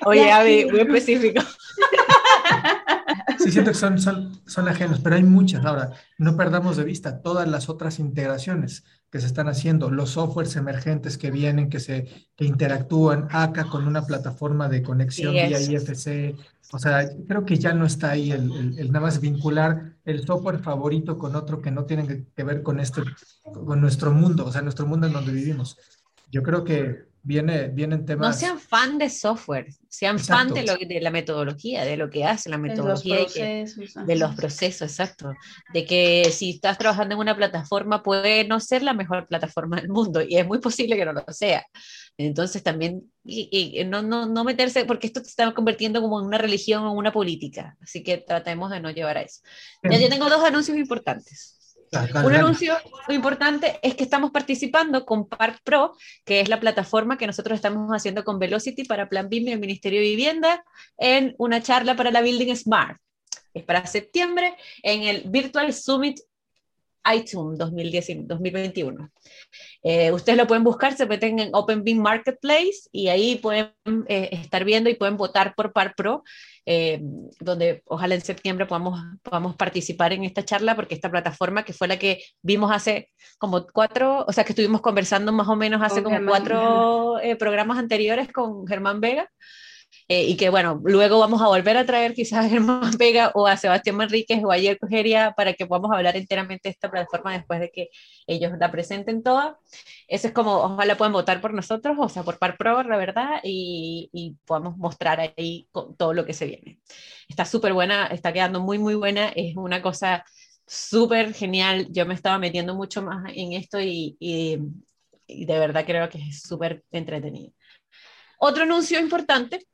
Oye, Abby, muy específico. Sí, siento que son, son, son ajenos, pero hay muchas. Ahora, no perdamos de vista todas las otras integraciones que se están haciendo, los softwares emergentes que vienen, que se que interactúan acá con una plataforma de conexión vía IFC. O sea, creo que ya no está ahí el, el, nada más vincular el software favorito con otro que no tiene que ver con este, con nuestro mundo, o sea, nuestro mundo en donde vivimos. Yo creo que viene, vienen temas... No sean fan de software, sean fan de, lo, de, la metodología, de lo que hace la metodología, de los, procesos, de los procesos, exacto. De que si estás trabajando en una plataforma puede no ser la mejor plataforma del mundo y es muy posible que no lo sea. Entonces también, y, no, no, no meterse, porque esto se está convirtiendo como en una religión o una política, así que tratemos de no llevar a eso. Ya yo tengo dos anuncios importantes. Un anuncio muy importante es que estamos participando con Park Pro, que es la plataforma que nosotros estamos haciendo con Velocity para Plan BIM y el Ministerio de Vivienda, en una charla para la Building Smart. Es para septiembre en el Virtual Summit iTunes 2021. Eh, ustedes lo pueden buscar, se meten en Open BIM Marketplace y ahí pueden eh, estar viendo y pueden votar por Par Pro, eh, donde ojalá en septiembre podamos, podamos participar en esta charla, porque esta plataforma que fue la que vimos hace como cuatro, o sea, que estuvimos conversando más o menos hace como cuatro programas anteriores con Germán Vega. Eh, y que bueno, luego vamos a volver a traer quizás a Germán Vega o a Sebastián Manríquez o a Ayer Cogeria para que podamos hablar enteramente de esta plataforma después de que ellos la presenten toda. Eso es como, ojalá puedan votar por nosotros, o sea, por ParPro, la verdad, y, y podamos mostrar ahí todo lo que se viene. Está súper buena, está quedando muy, muy buena, es una cosa súper genial. Yo me estaba metiendo mucho más en esto y, y, y de verdad creo que es súper entretenido. Otro anuncio importante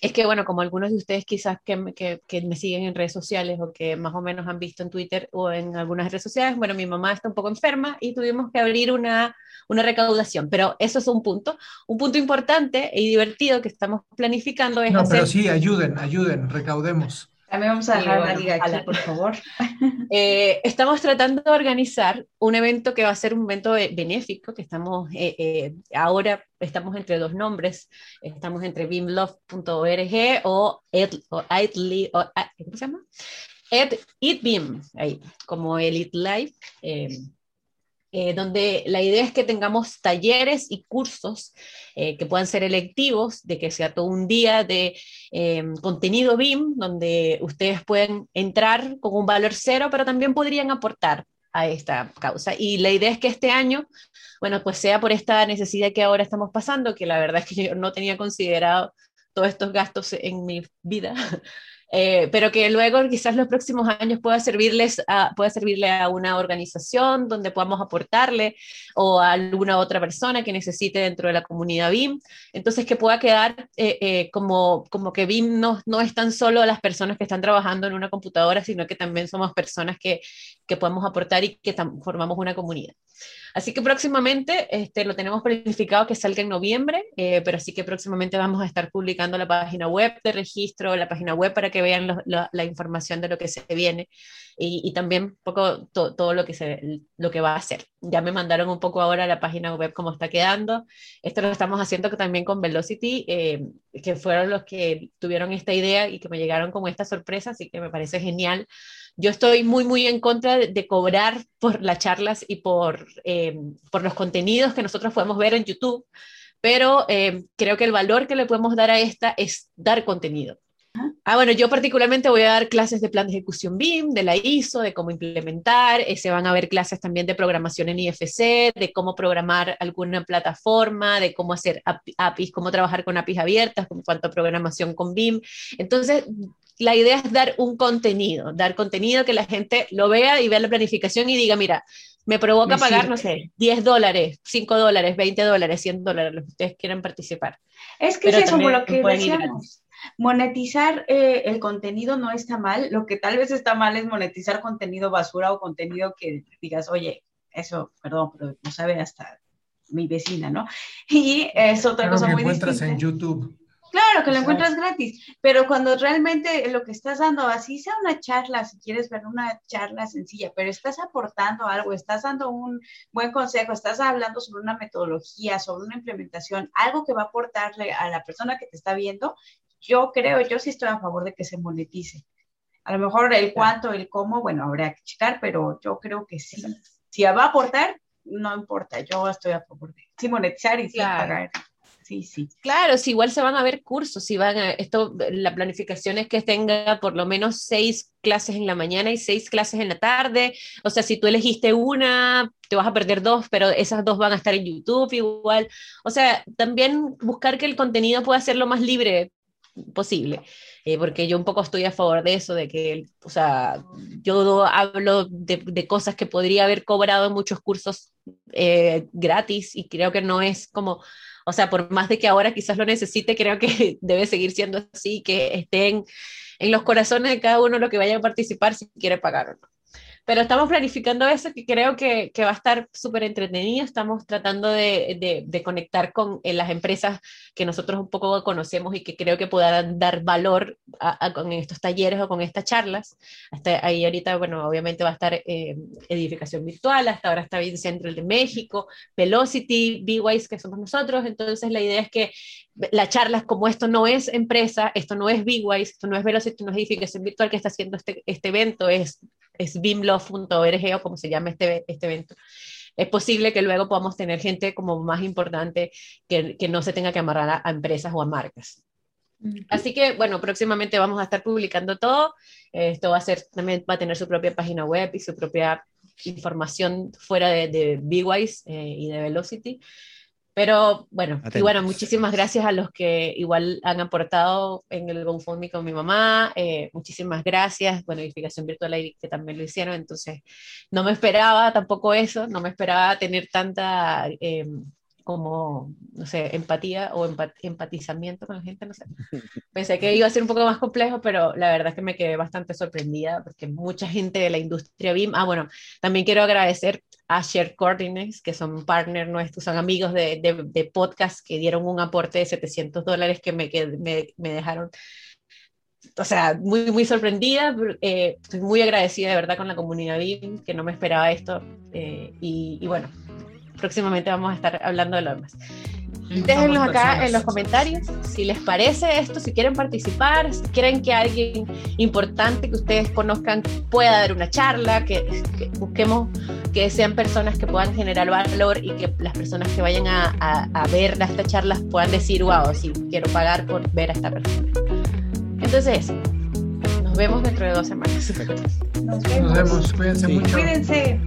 es que, bueno, como algunos de ustedes quizás que, que, que, me siguen en redes sociales o que más o menos han visto en Twitter o en algunas redes sociales, bueno, mi mamá está un poco enferma y tuvimos que abrir una, una recaudación, pero eso es un punto. Un punto importante y divertido que estamos planificando es... No, pero sí, ayuden, ayuden, recaudemos. También vamos a dejar la liga aquí, por favor. Eh, estamos tratando de organizar un evento que va a ser un evento benéfico, que estamos eh, eh, ahora estamos entre dos nombres, estamos entre beamlove.org o, Ed, o, o ¿cómo se llama? Ed, Beam, ahí, como Elite Life. Eh, donde la idea es que tengamos talleres y cursos eh, que puedan ser electivos, de que sea todo un día de eh, contenido BIM, donde ustedes pueden entrar con un valor cero, pero también podrían aportar a esta causa. Y la idea es que este año, bueno, pues sea por esta necesidad que ahora estamos pasando, que la verdad es que yo no tenía considerado todos estos gastos en mi vida, eh, pero que luego quizás los próximos años pueda, servirles a, pueda servirle a una organización donde podamos aportarle o a alguna otra persona que necesite dentro de la comunidad BIM. Entonces, que pueda quedar eh, eh, como, como que BIM no, no es tan solo las personas que están trabajando en una computadora, sino que también somos personas que, que podemos aportar y que formamos una comunidad. Así que próximamente este, lo tenemos planificado que salga en noviembre, eh, pero así que próximamente vamos a estar publicando la página web de registro, la página web para que vean la información de lo que se viene y, también poco todo lo que, se, lo que va a hacer. Ya me mandaron un poco ahora la página web cómo está quedando. Esto lo estamos haciendo también con Velocity, eh, que fueron los que tuvieron esta idea y que me llegaron con esta sorpresa, así que me parece genial yo estoy muy, muy en contra de, cobrar por las charlas y por, eh, por los contenidos que nosotros podemos ver en YouTube, pero eh, creo que el valor que le podemos dar a esta es dar contenido. Ah, bueno, yo particularmente voy a dar clases de plan de ejecución BIM, de la ISO, de cómo implementar, eh, se van a ver clases también de programación en IFC, de cómo programar alguna plataforma, de cómo hacer APIs, cómo trabajar con APIs abiertas, con cuanto a programación con BIM. Entonces, la idea es dar un contenido, dar contenido que la gente lo vea y vea la planificación y diga, mira, me provoca pagar, no sé, 10 dólares, 5 dólares, 20 dólares, 100 dólares, lo que ustedes quieran participar. Es que es como lo que decíamos. Monetizar eh, el contenido no está mal, lo que tal vez está mal es monetizar contenido basura o contenido que digas, oye, eso, perdón, pero no sabe hasta mi vecina, ¿no? Y es otra cosa muy encuentras en YouTube. Claro, que lo encuentras gratis, pero cuando realmente lo que estás dando, así sea una charla, si quieres ver una charla sencilla, pero estás aportando algo, estás dando un buen consejo, estás hablando sobre una metodología, sobre una implementación, algo que va a aportarle a la persona que te está viendo, yo creo, yo sí estoy a favor de que se monetice. A lo mejor el cuánto, el cómo, bueno, habrá que checar, pero yo creo que sí. Si va a aportar, no importa, yo estoy a favor de sí monetizar y sí pagar sí, sí. Claro, si igual se van a ver cursos, si van a, esto, la planificación es que tenga por lo menos seis clases en la mañana y seis clases en la tarde, o sea, si tú elegiste una, te vas a perder dos, pero esas dos van a estar en YouTube igual, o sea, también buscar que el contenido pueda ser lo más libre posible. Eh, porque yo un poco estoy a favor de eso, de que, o sea, yo hablo de, cosas que podría haber cobrado en muchos cursos eh, gratis y creo que no es como o sea, por más de que ahora quizás lo necesite, creo que debe seguir siendo así, que estén en los corazones de cada uno lo que vaya a participar si quiere pagar o no. Pero estamos planificando eso que creo que, va a estar súper entretenido. Estamos tratando de, conectar con eh, las empresas que nosotros un poco conocemos y que creo que puedan dar valor con estos talleres o con estas charlas. Hasta ahí ahorita, bueno, obviamente va a estar eh, Edificación Virtual, hasta ahora está bien Central de México, Velocity, B-Wise, que somos nosotros. Entonces la idea es que las charlas como esto no es empresa, esto no es B-Wise, esto no es Velocity, no es Edificación Virtual que está haciendo este, este evento, es es bimlove.org o como se llama este, este evento, es posible que luego podamos tener gente como más importante que, que no se tenga que amarrar a, empresas o a marcas. Así que, bueno, próximamente vamos a estar publicando todo. Esto va a ser, también va a tener su propia página web y su propia información fuera de, de BWise eh, y de Velocity. Pero bueno, y bueno, muchísimas gracias a los que igual han aportado en el GoFundMe con mi mamá. Eh, muchísimas gracias. Bueno, Edificación Virtual que también lo hicieron. Entonces, no me esperaba tampoco eso, no me esperaba tener tanta em, como, no sé, empatía o empatizamiento con la gente, no sé. Pensé que iba a ser un poco más complejo, pero la verdad es que me quedé bastante sorprendida porque mucha gente de la industria BIM, ah, bueno, también quiero agradecer a Share Coordinates, que son partners nuestros, son amigos de, de, podcast que dieron un aporte de 700 dólares que me, que me dejaron o sea, muy, muy sorprendida, eh, estoy muy agradecida de verdad con la comunidad BIM, que no me esperaba esto, eh, y, y, bueno, próximamente vamos a estar hablando de lo demás. Déjenlos acá en los comentarios si les parece esto, si quieren participar, si quieren que alguien importante que ustedes conozcan pueda dar una charla, que, busquemos que sean personas que puedan generar valor y que las personas que vayan a, a, ver estas charlas puedan decir, wow, sí, quiero pagar por ver a esta persona. Entonces, nos vemos dentro de dos semanas. Nos vemos, cuídense mucho. Cuídense.